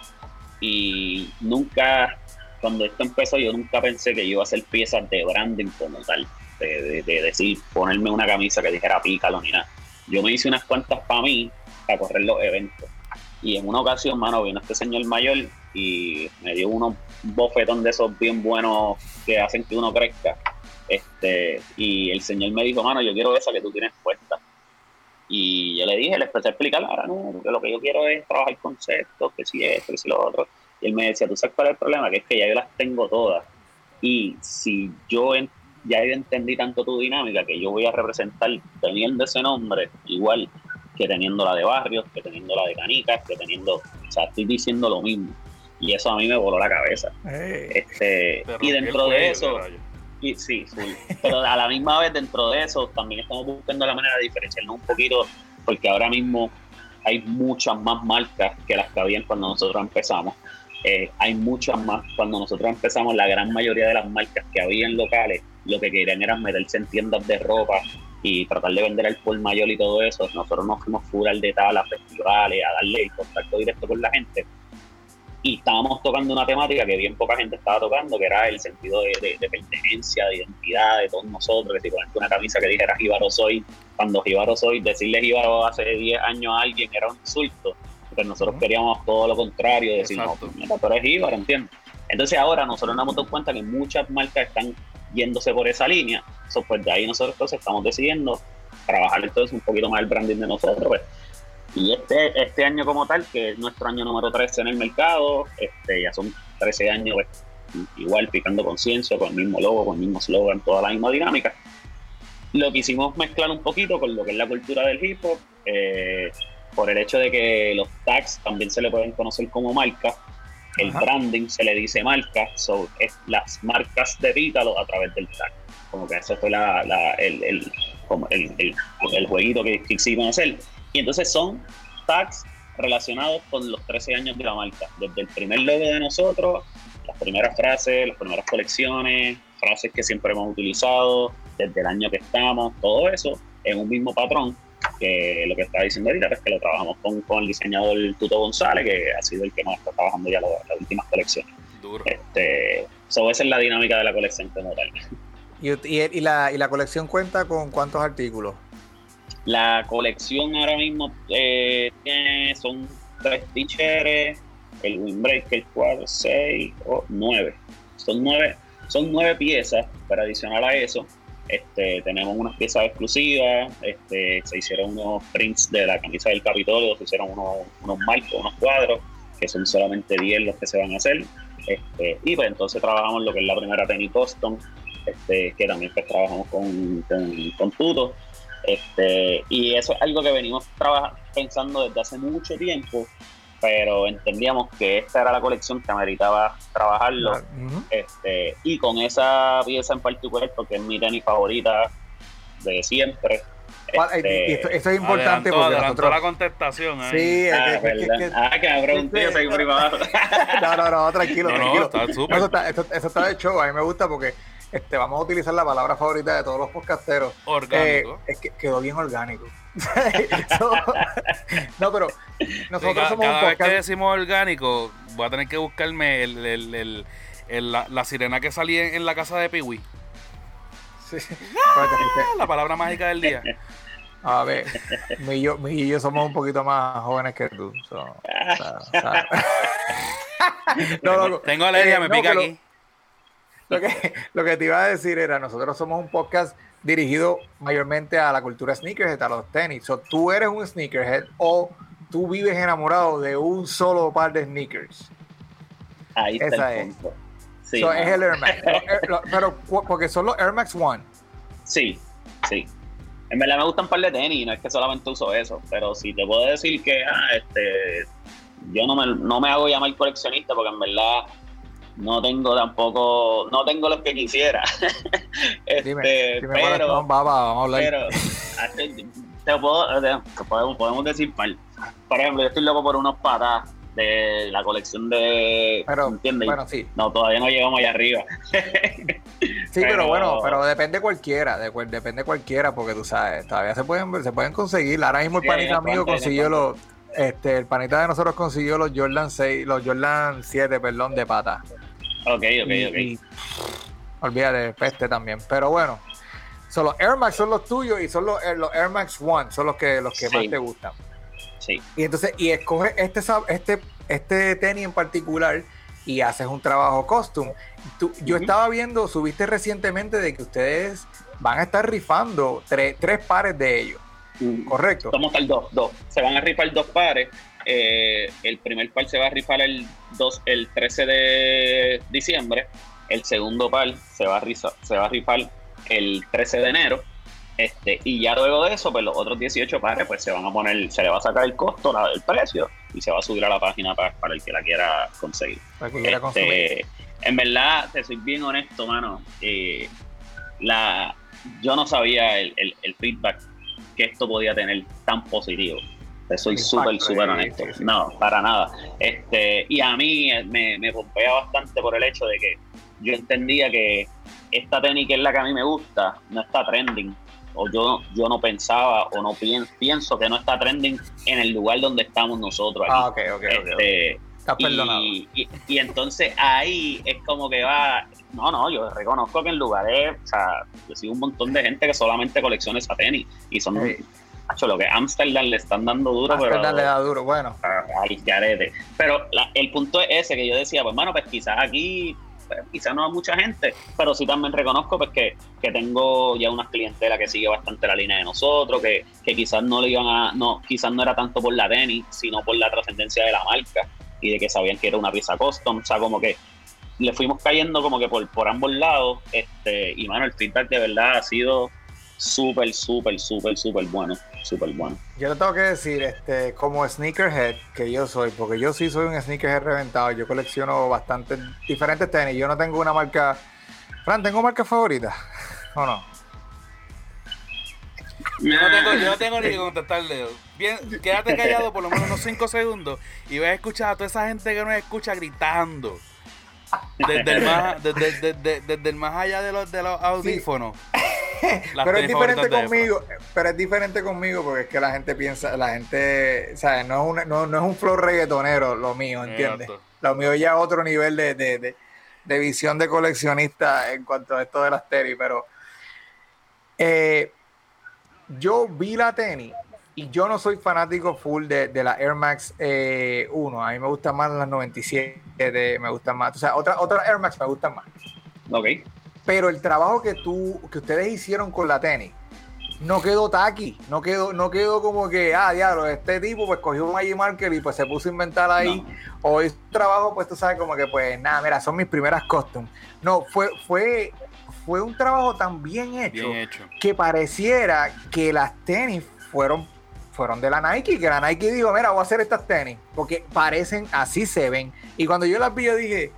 Y nunca, cuando esto empezó, yo nunca pensé que yo iba a hacer piezas de branding como tal. De, de- de decir, ponerme una camisa que dijera pícalo ni nada. Yo me hice unas cuantas para mí, para correr los eventos. Y en una ocasión, mano, vino este señor mayor y me dio unos bofetón de esos bien buenos que hacen que uno crezca. Este, y el señor me dijo, mano, yo quiero esa que tú tienes puesta. Y yo le dije, le empecé a explicar, ahora no, porque lo que yo quiero es trabajar conceptos, que si esto, que si lo otro. Y él me decía, ¿tú sabes cuál es el problema? Que es que ya yo las tengo todas. Y si yo ya entendí tanto tu dinámica que yo voy a representar teniendo ese nombre igual que teniendo la de Barrios, que teniendo la de Canicas, que teniendo, o sea, estoy diciendo lo mismo. Y eso a mí me voló la cabeza. Este, y dentro de eso, y sí, full. pero a la misma vez dentro de eso también estamos buscando la manera de diferenciarnos un poquito, porque ahora mismo hay muchas más marcas que las que habían cuando nosotros empezamos. Eh, hay muchas más. Cuando nosotros empezamos, la gran mayoría de las marcas que habían locales, lo que querían era meterse en tiendas de ropa y tratar de vender al por mayor y todo eso. Nosotros nos fuimos full al detalle, a festivales, a darle el contacto directo con la gente y estábamos tocando una temática que bien poca gente estaba tocando, que era el sentido de, de- de pertenencia, de identidad de todos nosotros, que si ponerte una camisa que dijera Jíbaro soy, cuando Jíbaro soy, decirle Jíbaro hace 10 años a alguien era un insulto, porque nosotros Ujú. queríamos todo lo contrario, decir, no, Exacto. mira, pero es Jíbaro, ¿entiendes? Entonces ahora nosotros nos hemos dado cuenta que muchas marcas están yéndose por esa línea, so, pues de ahí nosotros entonces estamos decidiendo trabajar entonces un poquito más el branding de nosotros, pues, y este, este año como tal, que es nuestro año número 13 en el mercado, este, ya son 13 años pues, igual picando conciencia, con el mismo logo, con el mismo slogan, toda la misma dinámica. Lo quisimos mezclar un poquito con lo que es la cultura del hip hop, eh, por el hecho de que los tags también se le pueden conocer como marca, el Ajá. branding se le dice marca, so, es las marcas de Pítalo a través del tag. Como que ese fue la, la- el, el, el- el jueguito que quisimos hacer. Y entonces son tags relacionados con los 13 años de la marca. Desde el primer logo de nosotros, las primeras frases, las primeras colecciones, frases que siempre hemos utilizado, desde el año que estamos, todo eso en un mismo patrón que lo que estaba diciendo ahorita es que lo trabajamos con, con el diseñador Tuto González, que ha sido el que más está trabajando ya las últimas colecciones. Duro. Este, so esa es la dinámica de la colección como tal. Y, y- y la, y la colección cuenta con cuántos artículos. La colección ahora mismo eh, tiene, son tres t-shirts, el windbreaker 4, 6 o 9. Son nueve, son nueve piezas, para adicional a eso, este, tenemos unas piezas exclusivas, este, se hicieron unos prints de la camisa del Capitolio, se hicieron unos, unos marcos, unos cuadros, que son solamente 10 los que se van a hacer. Este, y pues entonces trabajamos lo que es la primera tenis Boston, que también pues trabajamos con, con, con Tuto. Este, y eso es algo que venimos trabajando, pensando desde hace mucho tiempo, pero entendíamos que esta era la colección que ameritaba trabajarlo. Este, y con esa pieza en particular, porque es mi tenis favorita de siempre. ¿Cuál- este, esto, esto es importante Adelantó, porque adelantó nosotros. la contestación. Sí, es ah, que- que- que- ah, cabrón, tío, soy privado. No, no, no, tranquilo, No, no, tranquilo. está súper. Eso está, eso- eso está de show, a mí me gusta porque este, vamos a utilizar la palabra favorita de todos los podcasteros. Orgánico. Eh, es que quedó bien orgánico. No, pero nosotros ca- somos un cada vez que podcast. decimos orgánico, voy a tener que buscarme el, el- el- el- la, la sirena que salía en, en la casa de Piwi. Sí. Porque- La palabra mágica del día. A ver, mi y, yo, mi y yo somos un poquito más jóvenes que tú. so, o sea, o sea. No, loco. Tengo alergia, Eh, me no, pica pero aquí. Lo que, lo que te iba a decir era, nosotros somos un podcast dirigido mayormente a la cultura sneakerhead, a los tenis. So, tú eres un sneakerhead o tú vives enamorado de un solo par de sneakers. Ahí está Esa el es. punto. Sí, So, mano. es el Air Max. Lo- pero cu- porque son los Air Max One. Sí, sí. En verdad me gustan un par de tenis, no es que solamente uso eso, pero si te puedo decir que ah, este, yo no me, no me hago llamar coleccionista porque en verdad no tengo tampoco, no tengo los que quisiera. este, Dime, dime cuáles pero, baba, vamos a hablar. pero hace- te puedo, te- podemos, podemos decir par. Por ejemplo, yo estoy loco por unos patas de la colección de Pero, ¿entiendes? bueno, sí. No, todavía no llegamos allá arriba. Sí, pero, Pero- bueno, pero depende cualquiera, de, depende cualquiera, porque tú sabes, todavía se pueden, se pueden conseguir. Ahora mismo el panita amigo consiguió los, este, el panita de nosotros consiguió los Jordan 6, los Jordan 7, perdón, de pata. Ok, ok, Y- ok. y, olvídate, peste también. Pero bueno, son los Air Max son los tuyos y son los, Air- los Air Max One, son los que, los que Sí. más te gustan. Sí. Y entonces, y escoge este, este, este tenis en particular y haces un trabajo custom. Tú- yo estaba viendo, subiste recientemente de que ustedes van a estar rifando tre- tres pares de ellos, ¿correcto? Somos tal dos, dos. Se van a rifar dos pares. Eh, el primer par se va a rifar el, dos, el 13 de diciembre. El segundo par se va a, se va a rifar el 13 de enero. Este, y ya luego de eso, pues los otros 18 pares, pues se van a poner, se le va a sacar el costo, la- el precio, y se va a subir a la página para, para el que la quiera conseguir. Para que quiera consumir. Este, en verdad, te soy bien honesto, mano. eh, la, yo no sabía el, el- el feedback que esto podía tener tan positivo. Te soy súper, impacto, súper honesto. No, para nada. Este, y a mí eh, me, me pompea bastante por el hecho de que yo entendía que esta técnica es la que a mí me gusta, no está trending. O yo, yo no pensaba o no pien- pienso que no está trending en el lugar donde estamos nosotros aquí. Ah, ok, ok, ok. ok. Este, Estás perdonado. y, y- y entonces ahí es como que va. No, no, yo reconozco que en lugares. O sea, yo sigo un montón de gente que solamente colecciona esa tenis. Y son. Sí. Hacho, lo que Amsterdam le están dando duro, pero. Amsterdam le da duro, bueno. Al garete. Pero la- el punto es ese que yo decía, pues, mano, pues quizás aquí. pues, quizás no hay mucha gente, pero sí también reconozco pues, que, que tengo ya una clientela que sigue bastante la línea de nosotros, que, que quizás no le iban a, no, quizás no era tanto por la tenis, sino por la trascendencia de la marca y de que sabían que era una pieza custom, o sea, como que le fuimos cayendo como que por, por ambos lados, este, y mano, el feedback de verdad ha sido súper, súper, súper, súper bueno, súper bueno. Yo le tengo que decir, este, como sneakerhead que yo soy, porque yo sí soy un sneakerhead reventado, yo colecciono bastantes diferentes tenis, yo no tengo una marca. Fran, ¿tengo marca favorita? ¿O no? Yo no tengo, yo no tengo ni que contestarle. Bien, quédate callado por lo menos unos 5 segundos y vas a escuchar a toda esa gente que nos escucha gritando. Desde el más, desde, desde- desde el más allá de los, de los audífonos. Pero es diferente conmigo, pero es diferente conmigo porque es que la gente piensa, la gente, ¿sabes? No es, una- no, no es un flow reggaetonero lo mío, ¿entiendes? Exacto. Lo mío ya es otro nivel de, de- de- de visión de coleccionista en cuanto a esto de las tenis, pero eh, yo vi la tenis y yo no soy fanático full de, de la Air Max eh, 1, a mí me gustan más las 97, me gustan más, o sea, otras otras Air Max me gustan más Ok. Pero el trabajo que tú que ustedes hicieron con la tenis no quedó taqui, no quedó no quedó como que ah diablo este tipo pues cogió un Magic Marker y pues se puso a inventar ahí No. o hizo trabajo pues tú sabes como que pues nada mira son mis primeras costumes no fue fue fue un trabajo tan bien hecho, Bien hecho. que pareciera que las tenis fueron fueron de la Nike, que la Nike dijo, mira, voy a hacer estas tenis, porque parecen, así se ven. Y cuando yo las vi, yo dije,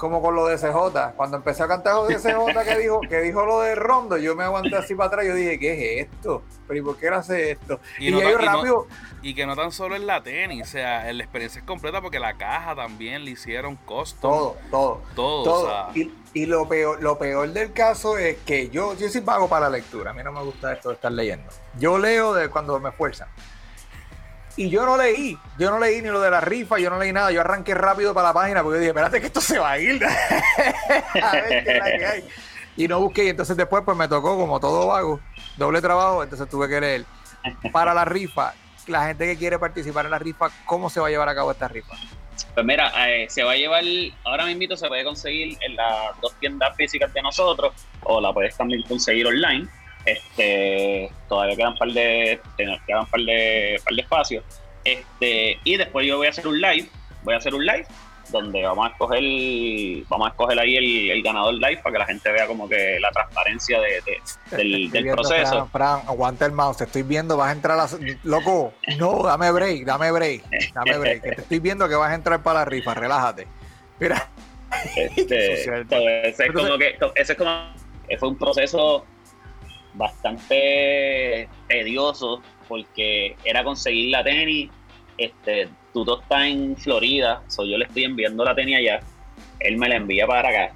como con lo de CJ, cuando empecé a cantar lo de CJ que dijo, que dijo lo de Rondo, yo me aguanté así para atrás, yo dije, ¿qué es esto? ¿Pero y por qué él hace esto? Y, no ellos tan- y no- rápido, y que no tan solo en la tenis, o sea, la experiencia es completa porque la caja también le hicieron costo. todo, todo. Todo, todo. o sea. Y, y lo peor, lo peor del caso es que yo, yo sí pago para la lectura. A mí no me gusta esto de estar leyendo. Yo leo de cuando me fuerzan. Y yo no leí, yo no leí ni lo de la rifa, yo no leí nada. Yo arranqué rápido para la página porque yo dije, espérate que esto se va a ir. a ver qué es que hay. Y no busqué. Y entonces después pues me tocó como todo vago, doble trabajo, entonces tuve que leer. Para la rifa, la gente que quiere participar en la rifa, ¿cómo se va a llevar a cabo esta rifa? Pues mira, eh, se va a llevar, ahora mismo se puede conseguir en las dos tiendas físicas de nosotros o la puedes también conseguir online. Este, todavía quedan un par de, quedan par de, par de espacios. Este, y después yo voy a hacer un live, voy a hacer un live donde vamos a escoger, vamos a escoger ahí el, el ganador live para que la gente vea como que la transparencia de, del, estoy del viendo, proceso. Fran, Fran, aguanta el mouse, te estoy viendo, vas a entrar a la... Loco, no, dame break, dame break, dame break, que te estoy viendo que vas a entrar para la rifa, relájate. Mira, Este, ese es como que ese es como fue un proceso bastante tedioso porque era conseguir la tenis. Este Tuto está en Florida so yo le estoy enviando la tenis allá. Él me la envía para acá.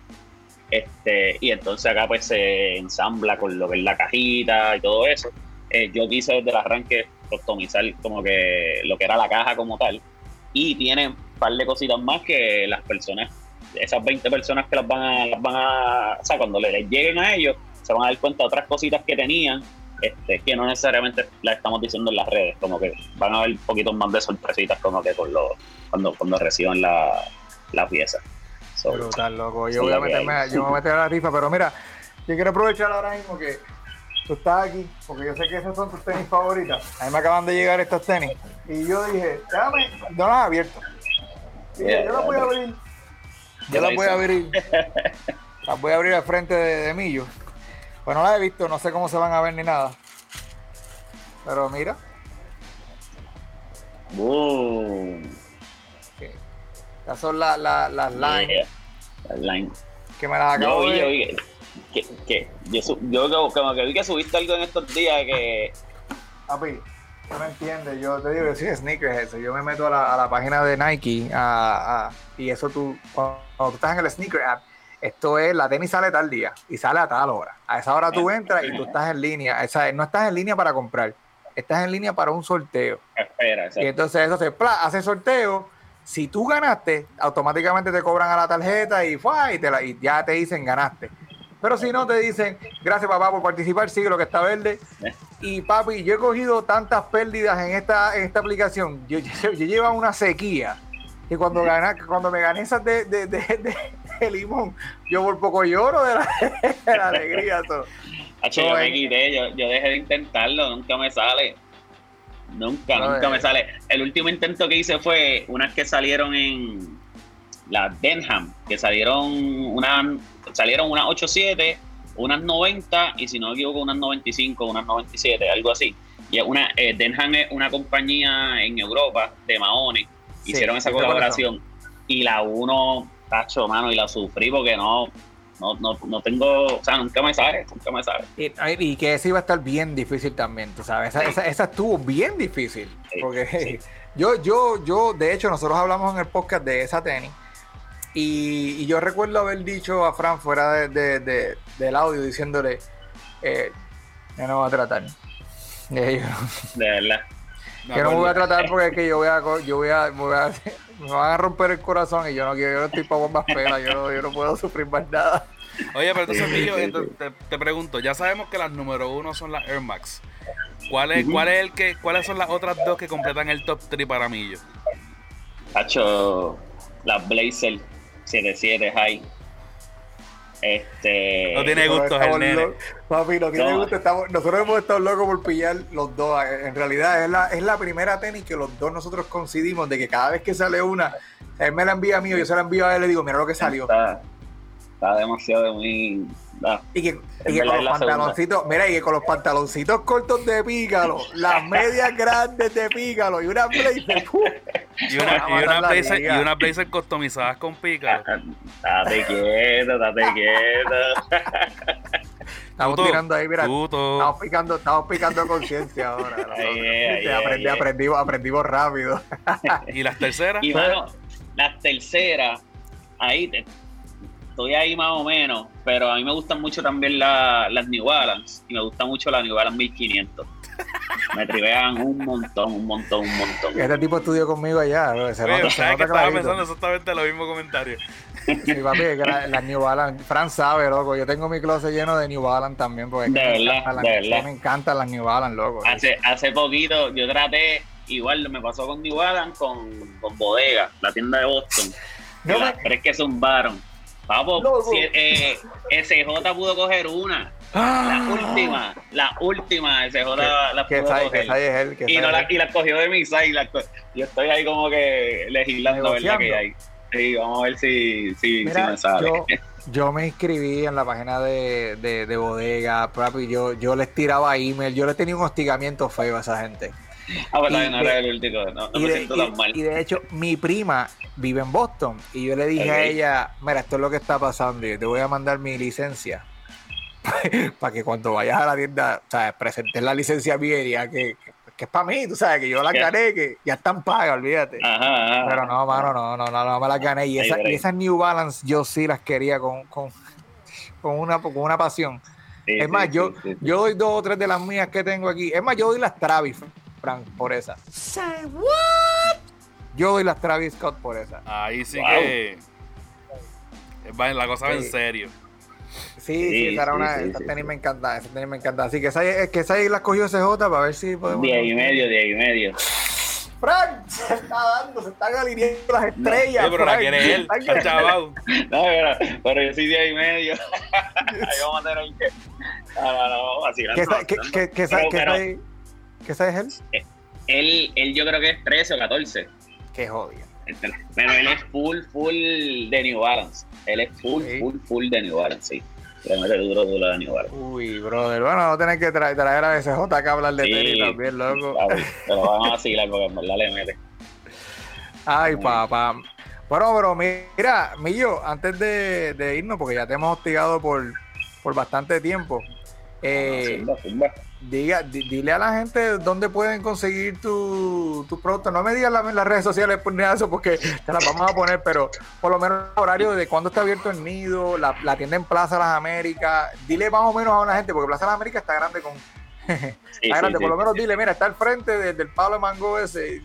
Este y entonces acá pues se ensambla con lo que es la cajita y todo eso. Eh, yo quise desde el arranque customizar como que lo que era la caja como tal. Y tiene un par de cositas más que las personas esas 20 personas que las van a, las van a, o sea, cuando le- les lleguen a ellos, se van a dar cuenta de otras cositas que tenían, este, que no necesariamente las estamos diciendo en las redes, como que van a haber un poquito más de sorpresitas como que con lo, cuando, cuando reciban la, la pieza. So, brutal, loco, Sí, yo voy a meterme, hay. yo me voy a meter a la rifa, pero mira, yo quiero aprovechar ahora mismo que tú estás aquí, porque yo sé que esas son tus tenis favoritas. A mí me acaban de llegar estas tenis, y yo dije, déjame, no las he abierto. Y yo las voy a abrir, yo las voy a abrir, las voy a abrir al frente de, de Millo. Pues no las he visto, no sé cómo se van a ver ni nada. Pero mira, boom. estas son la- la- las lines Yeah. Las line. que me las acabo yo de... vi que, que, que- yo, yo como- que vi que subiste algo en estos días que Papi, tú no entiendes, yo te digo, yo soy sneakers eso. Yo me meto a la, a la página de Nike a- a- y eso tú, cuando, cuando tú estás en el sneaker app, esto es, la tenis sale tal día y sale a tal hora. A esa hora tú entras y tú estás en línea. Esa, no estás en línea para comprar, estás en línea para un sorteo. espera, Y entonces eso se pla, hace sorteo. Si tú ganaste, automáticamente te cobran a la tarjeta y, y, te la- y ya te dicen ganaste. Pero si no, te dicen, gracias papá por participar, sigue lo que está verde. Y papi, yo he cogido tantas pérdidas en esta, en esta aplicación. Yo, yo, yo llevo una sequía. Que cuando, gana, cuando me gané esas de, de, de, de- de limón, yo por poco lloro de la, de la alegría. so. Hacho, yo me quité, yo, yo dejé de intentarlo, nunca me sale. Nunca, No, nunca eh. me sale. El último intento que hice fue unas que salieron en la Denham, que salieron unas salieron unas 87, unas 90 y si no me equivoco unas 95, unas 97, algo así. Y una eh, Denham es una compañía en Europa de maones, Sí, hicieron esa ¿viste cuáles colaboración y la uno, tacho, mano, y la sufrí porque no no, no, no tengo, o sea, nunca me sale, nunca me sale. Y, y que esa iba a estar bien difícil también, tú sabes. Esa, Sí. esa, esa estuvo bien difícil. Sí, Porque sí. yo, yo, yo, de hecho, nosotros hablamos en el podcast de esa tenis. Y, y yo recuerdo haber dicho a Fran fuera de, de- de- del audio diciéndole, eh, yo no voy a tratar. Yo- De verdad. Que no me voy a tratar porque es que yo voy a, yo voy a, voy a- me van a romper el corazón y yo no quiero, yo no estoy para bombas pelas, yo no, yo no puedo sufrir más nada. Oye, pero entonces, Millo, te, te pregunto, ya sabemos que las número uno son las Air Max. ¿Cuál es, cuál es el que, ¿Cuáles son las otras dos que completan el top 3 para Millo? Hacho, las Blazer 77 High. Este. No tiene gustos el nene. Papi, no tiene No. gusto. estamos- nosotros hemos estado locos por pillar los dos. En realidad es la, es la primera tenis que los dos nosotros coincidimos de que cada vez que sale una, él me la envía a mí o yo se la envío a él y le digo, mira lo que salió. Está, está demasiado muy. ah, Y que, y que con los segunda. pantaloncitos, mira, y que con los pantaloncitos cortos de pícalo, las medias grandes de pícalo y una blazer. ¡uh! Y una, y una blazer, y una blazer customizadas con pícaro. Date quieto, date quieto. Estamos Tuto, tirando ahí, mira. Tuto. Estamos picando, estamos picando conciencia ahora. es, aprendí- aprendimos, aprendimos rápido. Y las terceras. Y mano, las terceras, ahí te- estoy ahí más o menos, pero a mí me gustan mucho también la- las New Balance y me gusta mucho la New Balance 1500. Me trivean un montón, un montón, un montón. Este tipo estudió conmigo allá. bro, Se Oye, nota, se ¿sabes nota que estaba clarito. pensando exactamente lo mismo comentario? Sí, papi, que la, la New Balance. Fran sabe, loco. Yo tengo mi closet lleno de New Balance también. Porque De me verdad, encantan las- de verdad. Me encantan las New Balance, loco. Hace, hace poquito yo traté, igual me pasó con New Balance, con, con Bodega, la tienda de Boston. No las me- tres que zumbaron. Papo, si, eh, SJ pudo coger una. La última, la última SJ la Que pudo sabe, coger. sabe él. Y, sabe no la, y la cogió de mi side. la co- yo estoy ahí como que legislando a ver la que hay. Sí, vamos a ver si, si, me sale. yo, yo me inscribí en la página de, de, de bodega, papi. Yo, yo les tiraba email. Yo les tenía un hostigamiento feo a esa gente. Ah, pues y no de- era el último. No, me de, siento y- tan mal. y de hecho, mi prima vive en Boston. Y yo le dije a ella: Mira, esto es lo que está pasando. Yo te voy a mandar mi licencia. para que cuando vayas a la tienda, ¿sabes? presentes la licencia bien y que, que es para mí, tú sabes, que yo la gané, que ya están pagas, olvídate. Ajá, ajá. Pero no, mano, no, no, no, no me las gané. Y, esa- esas New Balance yo sí las quería con, con, con, una, con una pasión. Sí, es más, sí, yo, sí. yo doy dos o tres de las mías que tengo aquí. Es más, yo doy las Travis, Frank, por esa. Yo doy las Travis Scott por esa. Ahí sí Wow. que. va- La cosa va en serio. Sí, Sí, sí, esa era sí, una, sí, esa sí, tenis sí. me encanta, esa tenis me encanta. Así que esa, es que esa ahí las cogió CJ para ver si podemos. Diez y medio, diez y medio. Frank, se está dando, se están alineando las estrellas. Oye, pero la Frank, quiere se él, está chaval. No, pero, pero yo soy diez y medio. Ahí vamos a tener que. No, no, no, vacilando. ¿Qué esa- qué- vacilando. qué- qué esa- Pero- qué esa es él? él, él yo creo que es 13 o 14. Qué jodido. Pero él es full, full de New Balance. Él es full, full, full de New Balance, sí. Le mete duro, duro de New Balance. Uy, brother. Bueno, no tenés que traer, traer a BCJ que hablar de Sí. tenis también, loco. Claro, Pero vamos a vacilar porque en verdad le mete. Ay, papá. Bueno, pero mira, Millo, antes de, de irnos, porque ya te hemos hostigado por, por bastante tiempo, eh, Zumba, zumba. diga, di- dile a la gente dónde pueden conseguir tu, tu producto. No me digas la- las redes sociales por nada eso, porque te las vamos a poner, pero por lo menos el horario de cuándo está abierto el nido, la, la tienda en Plaza Las Américas. Dile más o menos a la gente, porque Plaza Las Américas está grande con. Está sí, grande, sí, por lo menos dile, mira, está al frente de- del Pablo Mango ese.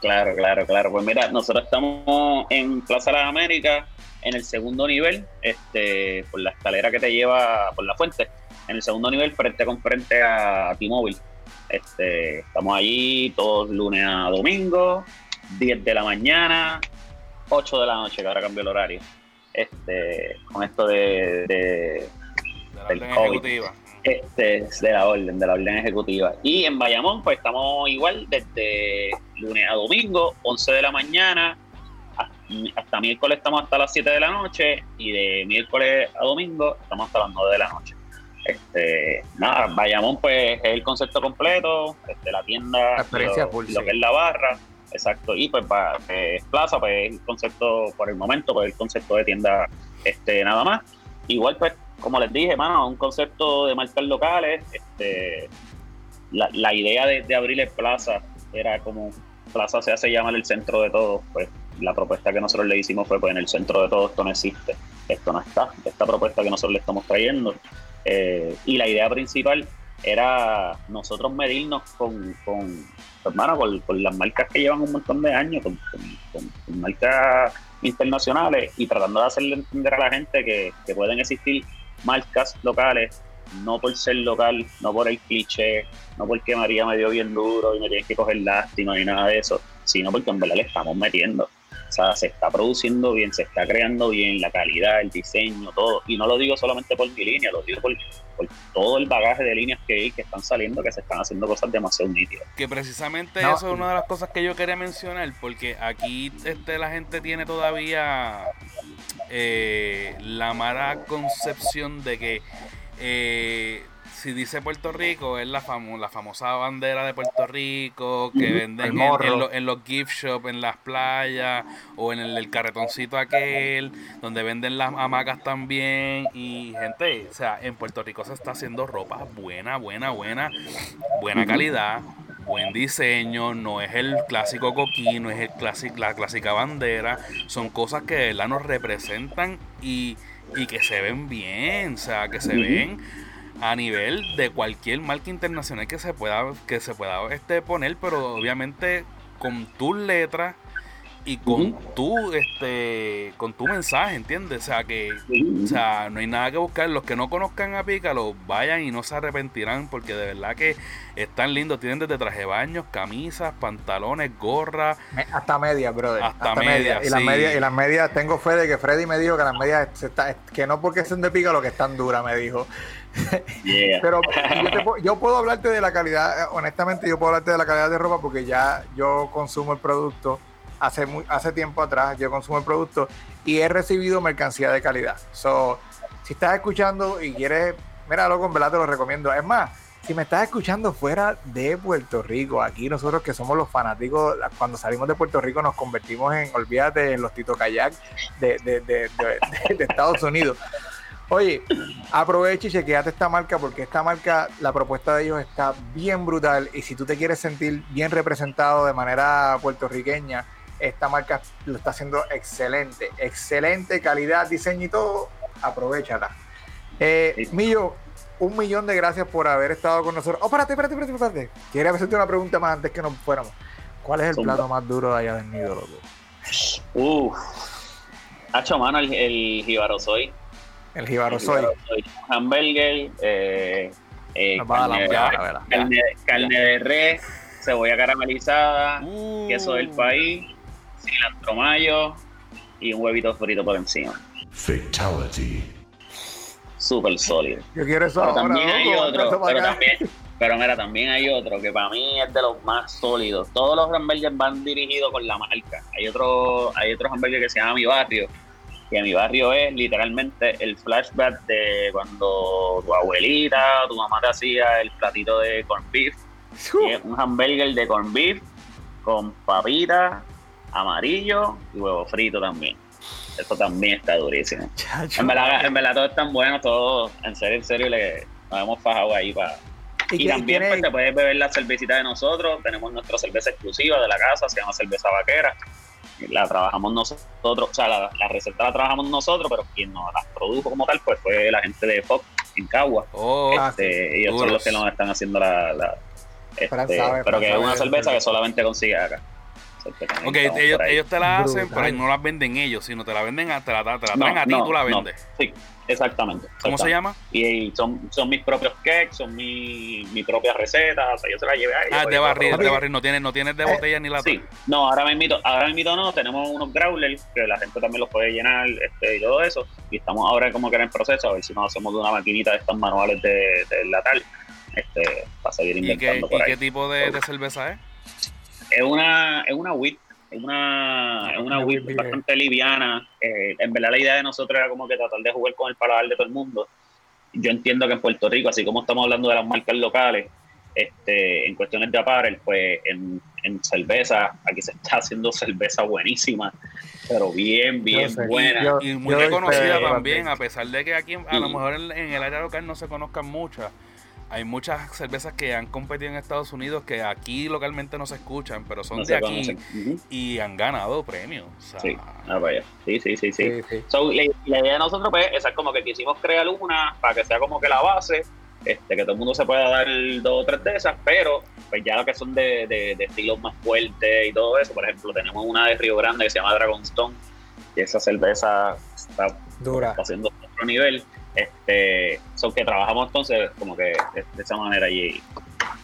Claro, claro, claro. Pues mira, nosotros estamos en Plaza Las Américas, en el segundo nivel, este, por la escalera que te lleva por la fuente, en el segundo nivel, frente con frente a T-Mobile. Este, estamos allí todos lunes a domingo, 10 de la mañana, 8 de la noche, que ahora cambió el horario. Este, con esto de- de De la Del orden COVID. ejecutiva. este es de la orden, de la orden ejecutiva. Y en Bayamón, pues estamos igual desde lunes a domingo, 11 de la mañana, hasta, miércoles estamos hasta las 7 de la noche y de miércoles a domingo estamos hasta las 9 de la noche. Este, nada, Bayamón pues es el concepto completo, este, la tienda, La experiencia lo, que es la barra, exacto, y pues pa- pues, Plaza, pues el concepto por el momento, pues el concepto de tienda este, nada más. Igual pues como les dije, mano, un concepto de marcas locales. Este, la, la idea de, de abrir el Plaza era como Plaza se hace llamar el centro de todo. Pues la propuesta que nosotros le hicimos fue: pues en el centro de todo esto no existe, esto no está. Esta propuesta que nosotros le estamos trayendo. eh, y la idea principal era nosotros medirnos con, con hermano, con, las marcas que llevan un montón de años, con- con marcas internacionales y tratando de hacerle entender a la gente que, que pueden existir marcas locales, no por ser local, no por el cliché, no porque María me dio bien duro y me tienen que coger lástima ni nada de eso, sino porque en verdad le estamos metiendo. O sea, se está produciendo bien, se está creando bien la calidad, el diseño, todo. Y no lo digo solamente por mi línea, lo digo por, por todo el bagaje de líneas que hay que están saliendo, que se están haciendo cosas demasiado nítidas. Que precisamente No. eso es una de las cosas que yo quería mencionar, porque aquí este, la gente tiene todavía eh, la mala concepción de que eh, si dice Puerto Rico es la, famo- la famosa bandera de Puerto Rico que venden en, en lo- en los gift shops, en las playas o en el, el carretoncito aquel donde venden las hamacas también y gente, o sea, en Puerto Rico se está haciendo ropa buena, buena, buena, buena calidad, buen diseño, no es el clásico coquí, no es el clásico, la clásica bandera, son cosas que de verdad nos representan y, y que se ven bien, o sea, que se ven a nivel de cualquier marca internacional que se pueda que se pueda este poner, pero obviamente con tus letras y con tu este con tu mensaje, ¿entiendes? O sea que o sea, no hay nada que buscar. Los que no conozcan a Pícalo, vayan y no se arrepentirán porque de verdad que están lindos. Tienen desde traje de baños, camisas, pantalones, gorras. Hasta medias, brother. Hasta medias, Y las medias, y las medias, tengo fe de que Freddy me dijo que las medias, se está- que no porque son de pica lo que están duras, me dijo. Yeah. Pero yo, te puedo- yo puedo hablarte de la calidad, eh, honestamente, yo puedo hablarte de la calidad de ropa porque ya yo consumo el producto hace, hace tiempo atrás, yo consumo el producto y he recibido mercancía de calidad. So, si estás escuchando y quieres, mira, loco, en verdad te lo recomiendo. Es más, si me estás escuchando fuera de Puerto Rico, aquí nosotros que somos los fanáticos, cuando salimos de Puerto Rico nos convertimos en, olvídate, en los Tito Kayak de, de- de- de- de Estados Unidos. Oye, aprovecha y chequeate esta marca porque esta marca, la propuesta de ellos está bien brutal y si tú te quieres sentir bien representado de manera puertorriqueña, esta marca lo está haciendo excelente, excelente calidad, diseño y todo, aprovechala. Eh, Millo, un millón de gracias por haber estado con nosotros. Oh, espérate, espérate, espérate, espérate. Quería hacerte una pregunta más antes que nos fuéramos. ¿Cuál es el plato más duro de allá del nido, loco? Uf. Hacho, mano, el, el jíbaro soy. El jíbaro soy. Hamburger, eh, eh, carne, la de- ya, verá. carne, carne de res, cebolla caramelizada, Uh. queso del país, cilantro mayo y un huevito frito por encima. Fatality. Súper sólido. Yo quiero eso Pero ahora, también hay otro, pero también, pero mira, también hay otro que para mí es de los más sólidos. Todos los hamburgers van dirigidos con la marca. Hay otro, hay otro hamburger que se llama Mi Barrio, que Mi Barrio es literalmente el flashback de cuando tu abuelita, tu mamá te hacía el platito de corn beef. Y es un hamburger de corn beef con papita, amarillo y huevo frito también. Eso también está durísimo. Chacho. En verdad, en verdad todos están buenos, todos, en serio, en serio, le, nos hemos fajado ahí para... ¿Y también tiene- pues, te puedes beber la cervecita de nosotros, tenemos nuestra cerveza exclusiva de la casa, se llama cerveza vaquera, la trabajamos nosotros, o sea, la, la receta la trabajamos nosotros, pero quien nos la produjo como tal pues fue la gente de Fox en Cagua. Oh, Este, ellos son los que nos están haciendo la... la- este, pero que es una cerveza. que solamente consigue acá. Ok, ellos, ellos te la hacen, Brutal. pero no las venden ellos, sino te la venden, a, te la, te la No, traen a ti no, y tú la no. vendes. Sí, exactamente. ¿Cómo se exactamente. llama? Y son, son mis propios cakes, son mi, mi propia receta, o sea, yo se la llevé ahí. Ah, yo de barril, de barril, no tienes, no tienes de Eh, botella ni lata. Sí, no, ahora mismo, ahora mismo no, tenemos unos growlers que la gente también los puede llenar este, y todo eso. Y estamos ahora como que en el proceso, a ver si nos hacemos de una maquinita de estas manuales de, de latal, este, para seguir ¿Y qué, inventando y qué tipo de, de cerveza es? Es una, es una wheat, es una, es una bastante liviana. Eh, en verdad la idea de nosotros era como que tratar de jugar con el paladar de todo el mundo. Yo entiendo que en Puerto Rico, así como estamos hablando de las marcas locales, este, en cuestiones de apparel, pues en, en cerveza, aquí se está haciendo cerveza buenísima, pero bien, bien sé. buena. Yo- Y muy reconocida también, a pesar de que aquí a lo mejor en, en el área local no se conozcan muchas. Hay muchas cervezas que han competido en Estados Unidos que aquí localmente no se escuchan, pero son no de aquí y han ganado premios. O sea, Sí, ah, vaya. sí, sí, sí, sí. Sí, sí. So, la, la idea de nosotros pues, esa es como que quisimos crear una para que sea como que la base, este, que todo el mundo se pueda dar dos o tres de esas, pero pues ya lo que son de, de, de estilos más fuertes y todo eso, por ejemplo, tenemos una de Río Grande que se llama Dragonstone, y esa cerveza está, Dura. está haciendo otro nivel, este, son que trabajamos entonces como que de, de esa manera allí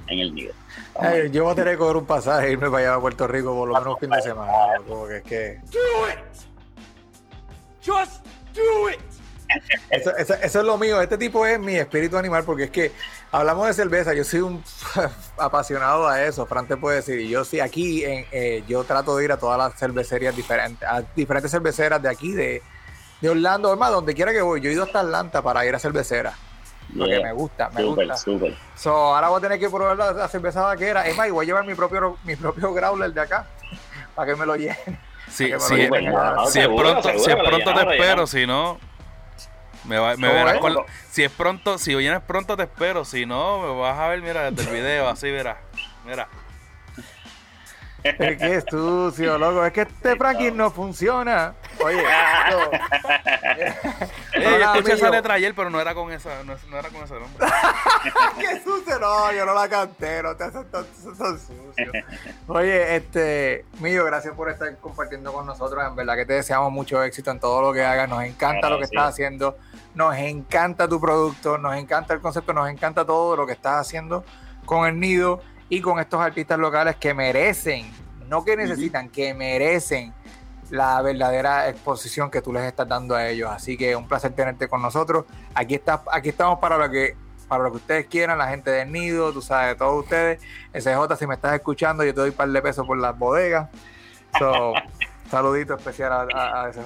en el nivel. Ay, yo voy a tener que cobrar un pasaje e irme para allá a Puerto Rico por lo menos un fin de semana. Como que es que. Do it! Just do it! Eso, eso- eso es lo mío. Este tipo es mi espíritu animal porque es que hablamos de cerveza. Yo soy un apasionado a eso. Fran te puede decir. Yo sí, aquí en, eh, yo trato de ir a todas las cervecerías diferentes, a diferentes cerveceras de aquí, de, de Orlando, es más, donde quiera que voy. Yo he ido hasta Atlanta para ir a cervecera. Porque me gusta, me Súper, gusta. súper. So, ahora voy a tener que probar la, la cerveza vaquera. Es más, y voy a llevar mi propio, mi propio growler de acá para que me lo llene. Sí, que sí, lo si es pronto, seguro si es que pronto te espero, si no, me, va- me ¿Cómo verás es? con- si es pronto, si vienes pronto te espero, si no, me vas a ver, mira, desde el video, así verás, mira. Es que es sucio, loco. Es que este Frankie no funciona. Oye, no. Eh, yo escuché esa letra ayer, pero no era con esa, no, no era con ese nombre. qué sucio. No, yo no la canté, no te haces tan, tan sucio. Oye, este, Millo, gracias por estar compartiendo con nosotros. En verdad que te deseamos mucho éxito en todo lo que hagas. Nos encanta lo que estás haciendo. Nos encanta tu producto, nos encanta el concepto, nos encanta todo lo que estás haciendo con el nido y con estos artistas locales que merecen, no que necesitan, que merecen la verdadera exposición que tú les estás dando a ellos. Así que un placer tenerte con nosotros. Aquí está, aquí estamos para lo que para lo que ustedes quieran, la gente del nido, tú sabes, todos ustedes. SJ, si me estás escuchando, yo te doy un par de pesos por las bodegas. So, saludito especial a, a- a SJ.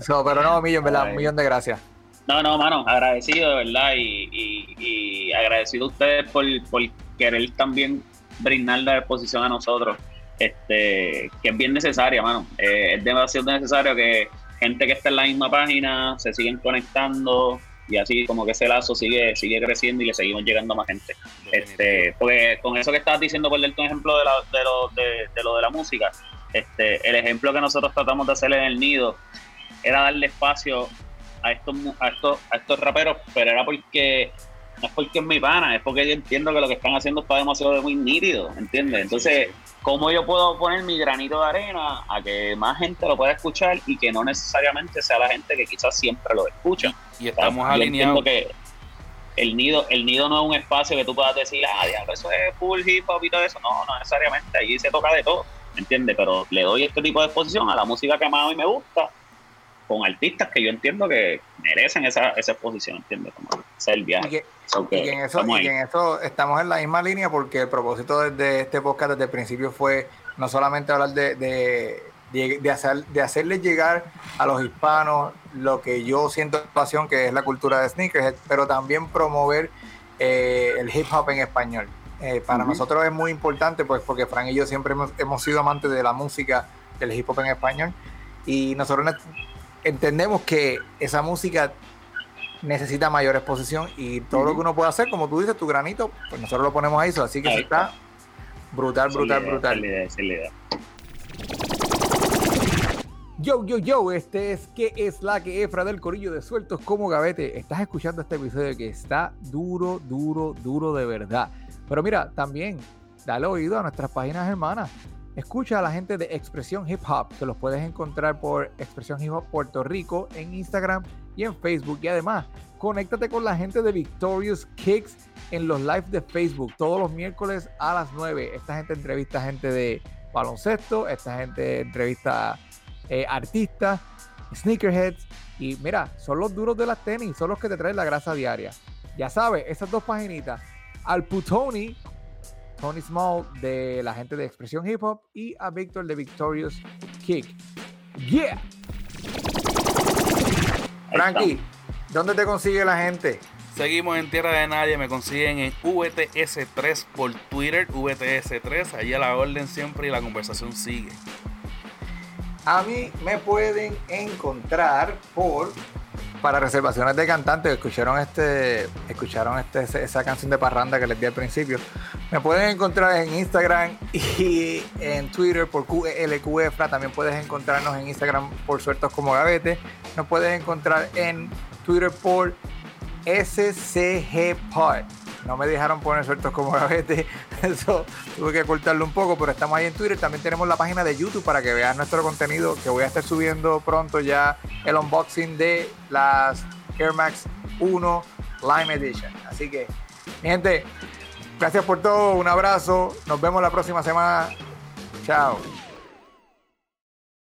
So, pero no, millón, ¿verdad? Un millón de gracias. No, no, mano, agradecido, de verdad, y, y, y agradecido a ustedes por, por querer también brindar la exposición a nosotros, este, que es bien necesaria, mano. Eh, es demasiado necesario que gente que está en la misma página se siguen conectando y así como que ese lazo sigue, sigue creciendo y le seguimos llegando a más gente. Este, porque con eso que estabas diciendo, por darte un ejemplo de, la, de, lo, de, de lo de la música, este, el ejemplo que nosotros tratamos de hacer en el nido era darle espacio a estos, a estos, a estos raperos, pero era porque no es porque es mi pana, es porque yo entiendo que lo que están haciendo está demasiado muy nítido, ¿entiendes? Entonces, ¿cómo yo puedo poner mi granito de arena a que más gente lo pueda escuchar y que no necesariamente sea la gente que quizás siempre lo escucha? Y estamos Yo alineados. entiendo que el nido, el nido no es un espacio que tú puedas decir, ah, diablo, eso es full hip hop y todo eso. No, no necesariamente, allí se toca de todo, ¿me entiendes? Pero le doy este tipo de exposición a la música que más a mí me gusta, con artistas que yo entiendo que merecen esa, esa exposición, ¿entiendes? Como el Y viaje. que, So y que que en eso, estamos y en eso estamos en la misma línea porque el propósito de, este podcast desde el principio fue no solamente hablar de, de, de, de hacer, de hacerles llegar a los hispanos lo que yo siento pasión, que es la cultura de sneakers, pero también promover eh, el hip hop en español. Eh, para Ujú. nosotros es muy importante pues porque Frank y yo siempre hemos, hemos sido amantes de la música del hip hop en español y nosotros entendemos que esa música necesita mayor exposición y todo lo que uno puede hacer, como tú dices, tu granito, pues nosotros lo ponemos ahí, así que Ahí está brutal, brutal, brutal. es la idea. Yo, yo, yo, este es que es la que Efra del Corillo de Sueltos como Gavete. Estás escuchando este episodio que está duro, duro, duro de verdad. Pero mira, también dale oído a nuestras páginas hermanas. Escucha a la gente de Expresión Hip Hop, que los puedes encontrar por Expresión Hip Hop Puerto Rico en Instagram y en Facebook. Y además, conéctate con la gente de Victorious Kicks en los live de Facebook todos los miércoles a las 9. Esta gente entrevista a gente de baloncesto, esta gente entrevista eh, artistas, sneakerheads. Y mira, son los duros de las tenis, son los que te traen la grasa diaria. Ya sabes, esas dos paginitas. Al Putoni, Tony Small de la gente de Expresión Hip Hop y a Víctor de Victorious Kick. Yeah. Frankie, ¿dónde te consigue la gente? Seguimos en Tierra de Nadie, me consiguen en VTS3 por Twitter, VTS3, ahí a la orden siempre y la conversación sigue. A mí me pueden encontrar por para reservaciones de cantantes. Escucharon este, escucharon este, esa canción de parranda que les di al principio. Me pueden encontrar en Instagram y en Twitter por QLQFra. También puedes encontrarnos en Instagram por Sueltos como Gavete. Nos puedes encontrar en Twitter por SCG Pod. No me dejaron poner sueltos como gavete. Eso tuve que cortarlo un poco, pero estamos ahí en Twitter. También tenemos la página de YouTube para que veas nuestro contenido, que voy a estar subiendo pronto ya el unboxing de las Air Max 1 Lime Edition. Así que, mi gente, gracias por todo. Un abrazo. Nos vemos la próxima semana. Chao.